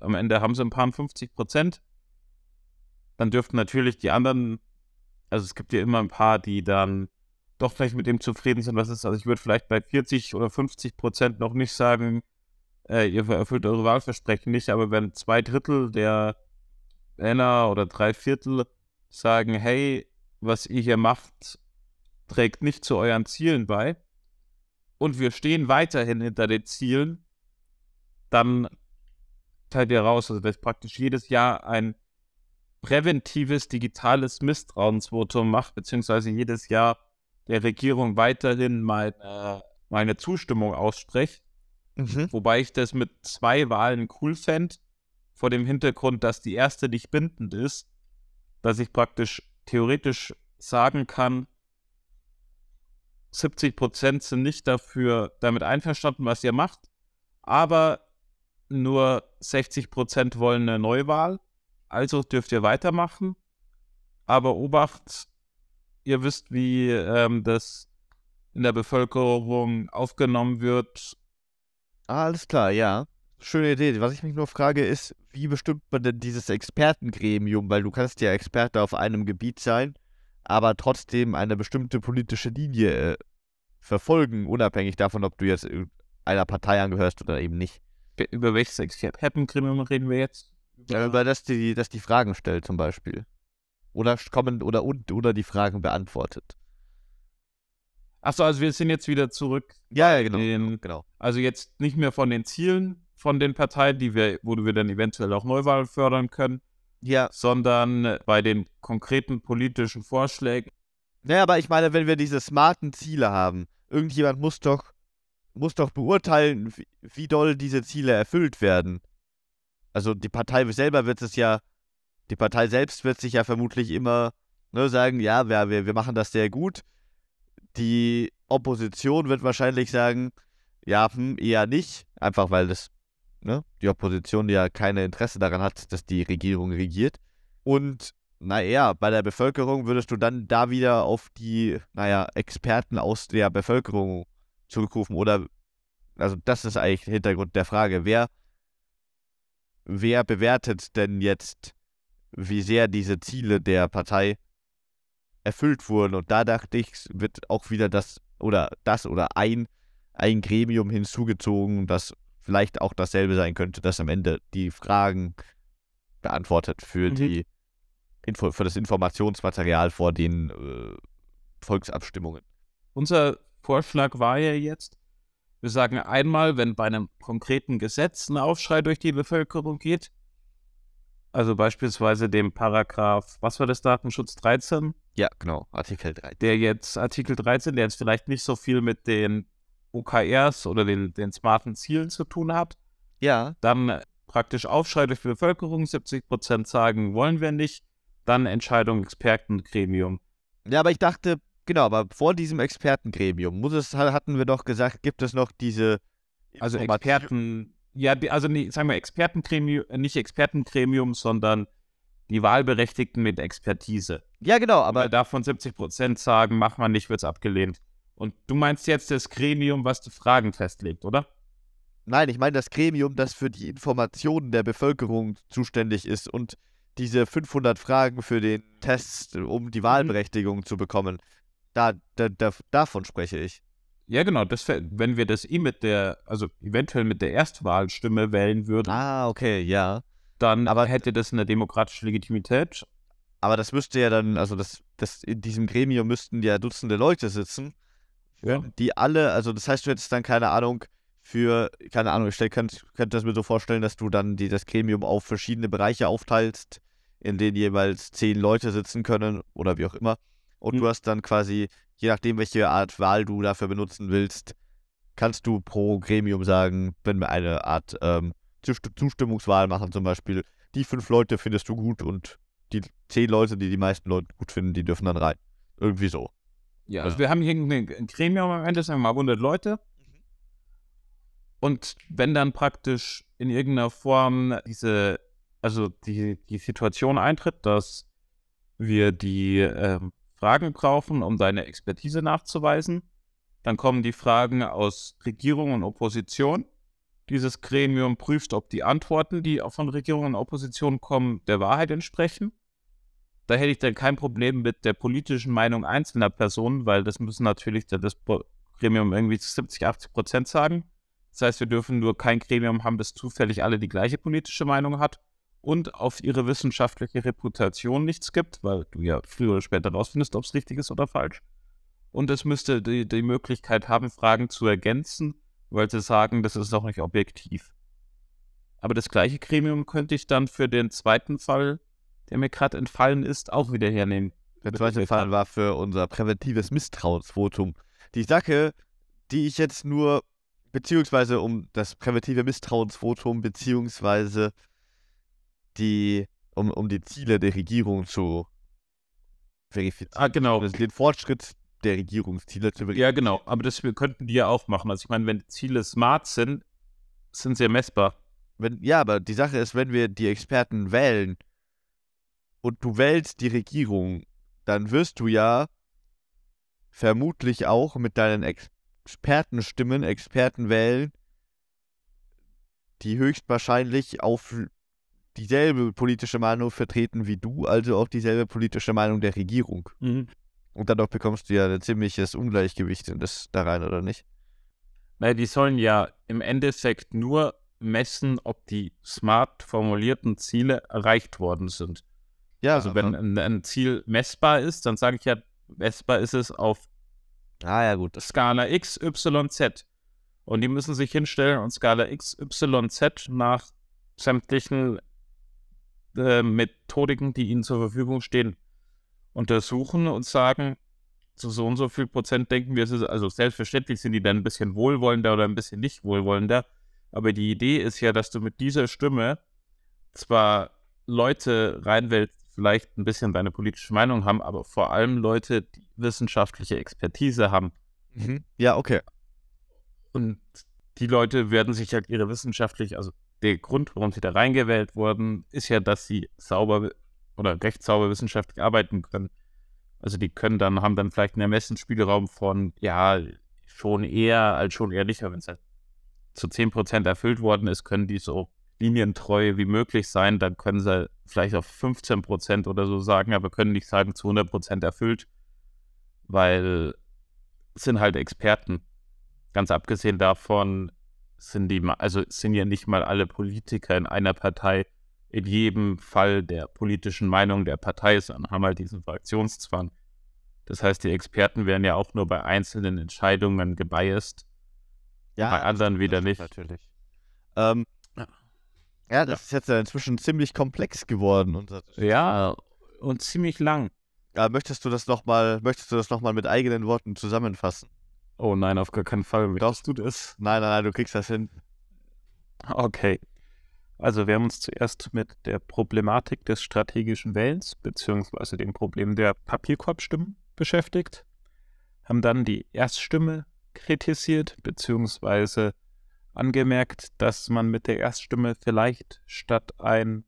am Ende haben sie ein paar 50 Prozent, dann dürften natürlich die anderen, also es gibt ja immer ein paar, die dann doch vielleicht mit dem zufrieden sind, was ist. Also ich würde vielleicht bei 40 oder 50 Prozent noch nicht sagen, äh, ihr erfüllt eure Wahlversprechen nicht, aber wenn zwei Drittel der Männer oder drei Viertel sagen, hey, was ihr hier macht, trägt nicht zu euren Zielen bei und wir stehen weiterhin hinter den Zielen, dann teilt ihr raus, also dass praktisch jedes Jahr ein präventives digitales Misstrauensvotum macht, beziehungsweise jedes Jahr der Regierung weiterhin meine, meine Zustimmung ausspricht, Mhm. Wobei ich das mit zwei Wahlen cool fände, vor dem Hintergrund, dass die erste nicht bindend ist, dass ich praktisch theoretisch sagen kann, 70 Prozent sind nicht dafür damit einverstanden, was ihr macht, aber nur 60 Prozent wollen eine Neuwahl, also dürft ihr weitermachen. Aber Obacht, ihr wisst, wie ähm, das in der Bevölkerung aufgenommen wird Ah, alles klar, ja. Schöne Idee. Was ich mich nur frage, ist, wie bestimmt man denn dieses Expertengremium? Weil du kannst ja Experte auf einem Gebiet sein, aber trotzdem eine bestimmte politische Linie äh, verfolgen, unabhängig davon, ob du jetzt einer Partei angehörst oder eben nicht. Über welches Expertengremium reden wir jetzt? Ja, über das die, das die Fragen stellt zum Beispiel. Oder kommen oder und oder die Fragen beantwortet. Achso, also wir sind jetzt wieder zurück. Ja, ja, genau, den, genau. Also jetzt nicht mehr von den Zielen von den Parteien, die wir, wo wir dann eventuell auch Neuwahlen fördern können. Ja. Sondern bei den konkreten politischen Vorschlägen. Naja, aber ich meine, wenn wir diese smarten Ziele haben, irgendjemand muss doch, muss doch beurteilen, wie, wie doll diese Ziele erfüllt werden. Also die Partei selber wird es ja, die Partei selbst wird sich ja vermutlich immer ne, sagen, ja, wir, wir, machen das sehr gut. Die Opposition wird wahrscheinlich sagen, ja, hm, eher nicht, einfach weil das, ne, die Opposition ja keine Interesse daran hat, dass die Regierung regiert. Und naja, bei der Bevölkerung würdest du dann da wieder auf die, naja, Experten aus der Bevölkerung zurückrufen oder, also das ist eigentlich der Hintergrund der Frage, wer, wer bewertet denn jetzt, wie sehr diese Ziele der Partei erfüllt wurden. Und da dachte ich, wird auch wieder das oder das oder ein, ein Gremium hinzugezogen, das vielleicht auch dasselbe sein könnte, das am Ende die Fragen beantwortet für mhm. die Info, für das Informationsmaterial vor den äh, Volksabstimmungen. Unser Vorschlag war ja jetzt, wir sagen einmal, wenn bei einem konkreten Gesetz ein Aufschrei durch die Bevölkerung geht, also beispielsweise dem Paragraph, was war das Datenschutz 13? Ja, genau, Artikel 13. Der jetzt, Artikel 13, der jetzt vielleicht nicht so viel mit den OKRs oder den, den smarten Zielen zu tun hat. Ja. Dann praktisch Aufschrei durch die Bevölkerung, 70 Prozent sagen, wollen wir nicht. dann Entscheidung Expertengremium. Ja, aber ich dachte, genau, aber vor diesem Expertengremium muss es, hatten wir doch gesagt, gibt es noch diese Also Experten, ja, also nee, sagen wir Expertengremium, nicht Expertengremium, sondern die Wahlberechtigten mit Expertise. Ja, genau, Aber aber davon 70 Prozent sagen, mach man nicht, wird's abgelehnt. Und du meinst jetzt das Gremium, was die Fragen festlegt, oder? nein, ich meine das Gremium, das für die Informationen der Bevölkerung zuständig ist und diese 500 Fragen für den Test, um die Wahlberechtigung zu bekommen. Da, da, da, davon spreche ich. Ja, genau. Das, wär- wenn wir das eh mit der, also eventuell mit der Erstwahlstimme wählen würden, Ah, okay, ja. dann aber- hätte das eine demokratische Legitimität. Aber das müsste ja dann, also das, das in diesem Gremium müssten ja Dutzende Leute sitzen, Ja. die alle, also das heißt, du hättest dann keine Ahnung für, keine Ahnung, ich stell, könnt, könnte das mir so vorstellen, dass du dann die, das Gremium auf verschiedene Bereiche aufteilst, in denen jeweils zehn Leute sitzen können oder wie auch immer. Und Hm. du hast dann quasi, je nachdem, welche Art Wahl du dafür benutzen willst, kannst du pro Gremium sagen, wenn wir eine Art ähm, Zusti- Zustimmungswahl machen, zum Beispiel, die fünf Leute findest du gut und die zehn Leute, die die meisten Leute gut finden, die dürfen dann rein. Irgendwie so. Ja. Also wir haben hier ein ein Gremium am Ende, sagen wir mal 100 Leute. Und wenn dann praktisch in irgendeiner Form diese, also die, die Situation eintritt, dass wir die ähm, Fragen brauchen, um deine Expertise nachzuweisen, dann kommen die Fragen aus Regierung und Opposition. Dieses Gremium prüft, ob die Antworten, die auch von Regierung und Opposition kommen, der Wahrheit entsprechen. Da hätte ich dann kein Problem mit der politischen Meinung einzelner Personen, weil das müssen natürlich das Gremium irgendwie zu 70, 80 Prozent sagen. Das heißt, wir dürfen nur kein Gremium haben, das zufällig alle die gleiche politische Meinung hat und auf ihre wissenschaftliche Reputation nichts gibt, weil du ja früher oder später rausfindest, ob es richtig ist oder falsch. Und es müsste die, die Möglichkeit haben, Fragen zu ergänzen, weil sie sagen, das ist auch nicht objektiv. Aber das gleiche Gremium könnte ich dann für den zweiten Fall, der mir gerade entfallen ist, auch wieder hernehmen. Der zweite Fall war für unser präventives Misstrauensvotum. Die Sache, die ich jetzt nur, beziehungsweise um das präventive Misstrauensvotum, beziehungsweise die, um, um die Ziele der Regierung zu verifizieren. Ah, genau. Also den Fortschritt der Regierungsziele zu verifizieren. Ja, genau. Aber das wir könnten die ja auch machen. Also ich meine, wenn Ziele smart sind, sind sie ja messbar. Wenn, ja, aber die Sache ist, wenn wir die Experten wählen und du wählst die Regierung, dann wirst du ja vermutlich auch mit deinen Expertenstimmen Experten wählen, die höchstwahrscheinlich auf dieselbe politische Meinung vertreten wie du, also auch dieselbe politische Meinung der Regierung. Und dadurch bekommst du ja ein ziemliches Ungleichgewicht in das da rein, oder nicht? Naja, die sollen ja im Endeffekt nur messen, ob die smart formulierten Ziele erreicht worden sind. Ja, Also wenn ein, ein Ziel messbar ist, dann sage ich ja, messbar ist es auf Ah ja, gut. Skala X, Y, Z. Und die müssen sich hinstellen und Skala X, Y, Z nach sämtlichen äh, Methodiken, die ihnen zur Verfügung stehen, untersuchen und sagen, zu so und so viel Prozent denken wir, es ist, also selbstverständlich sind die dann ein bisschen wohlwollender oder ein bisschen nicht wohlwollender. Aber die Idee ist ja, dass du mit dieser Stimme zwar Leute reinwählst, vielleicht ein bisschen deine politische Meinung haben, aber vor allem Leute, die wissenschaftliche Expertise haben. mhm. Ja, okay. Und die Leute werden sich halt ihre wissenschaftlich, also der Grund, warum sie da reingewählt wurden, ist ja, dass sie sauber oder recht sauber wissenschaftlich arbeiten können. Also die können dann, haben dann vielleicht einen Ermessensspielraum von, ja, schon eher als schon aber wenn es halt zu 10% erfüllt worden ist, können die so linientreu wie möglich sein, dann können sie vielleicht auf 15% oder so sagen, aber können nicht sagen zu 100% erfüllt, weil sind halt Experten. Ganz abgesehen davon sind die, also sind ja nicht mal alle Politiker in einer Partei in jedem Fall der politischen Meinung der Partei, sondern haben halt diesen Fraktionszwang. Das heißt, die Experten werden ja auch nur bei einzelnen Entscheidungen gebiased, Ja, bei anderen wieder nicht. Natürlich. Ähm, Ja. ja, das ist jetzt ja inzwischen ziemlich komplex geworden. Unser Ja, und ziemlich lang. äh, möchtest du das nochmal, möchtest du das noch mal mit eigenen Worten zusammenfassen? Oh nein, auf gar keinen Fall. Möchtest du das? Nein, nein, nein, du kriegst das hin. Okay. Also wir haben uns zuerst mit der Problematik des strategischen Wählens beziehungsweise dem Problem der Papierkorbstimmen beschäftigt, haben dann die Erststimme kritisiert beziehungsweise angemerkt, dass man mit der Erststimme vielleicht statt einen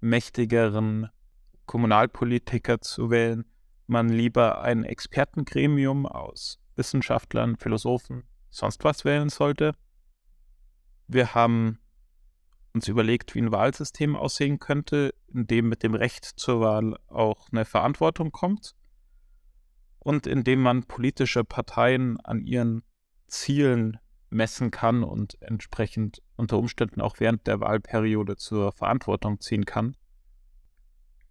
mächtigeren Kommunalpolitiker zu wählen, man lieber ein Expertengremium aus Wissenschaftlern, Philosophen, sonst was wählen sollte. Wir haben uns überlegt, wie ein Wahlsystem aussehen könnte, in dem mit dem Recht zur Wahl auch eine Verantwortung kommt und in dem man politische Parteien an ihren Zielen messen kann und entsprechend unter Umständen auch während der Wahlperiode zur Verantwortung ziehen kann.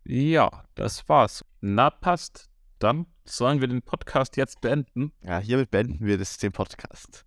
Ja, das war's. Na, passt. Dann sollen wir den Podcast jetzt beenden. Ja, hiermit beenden wir das, den Podcast.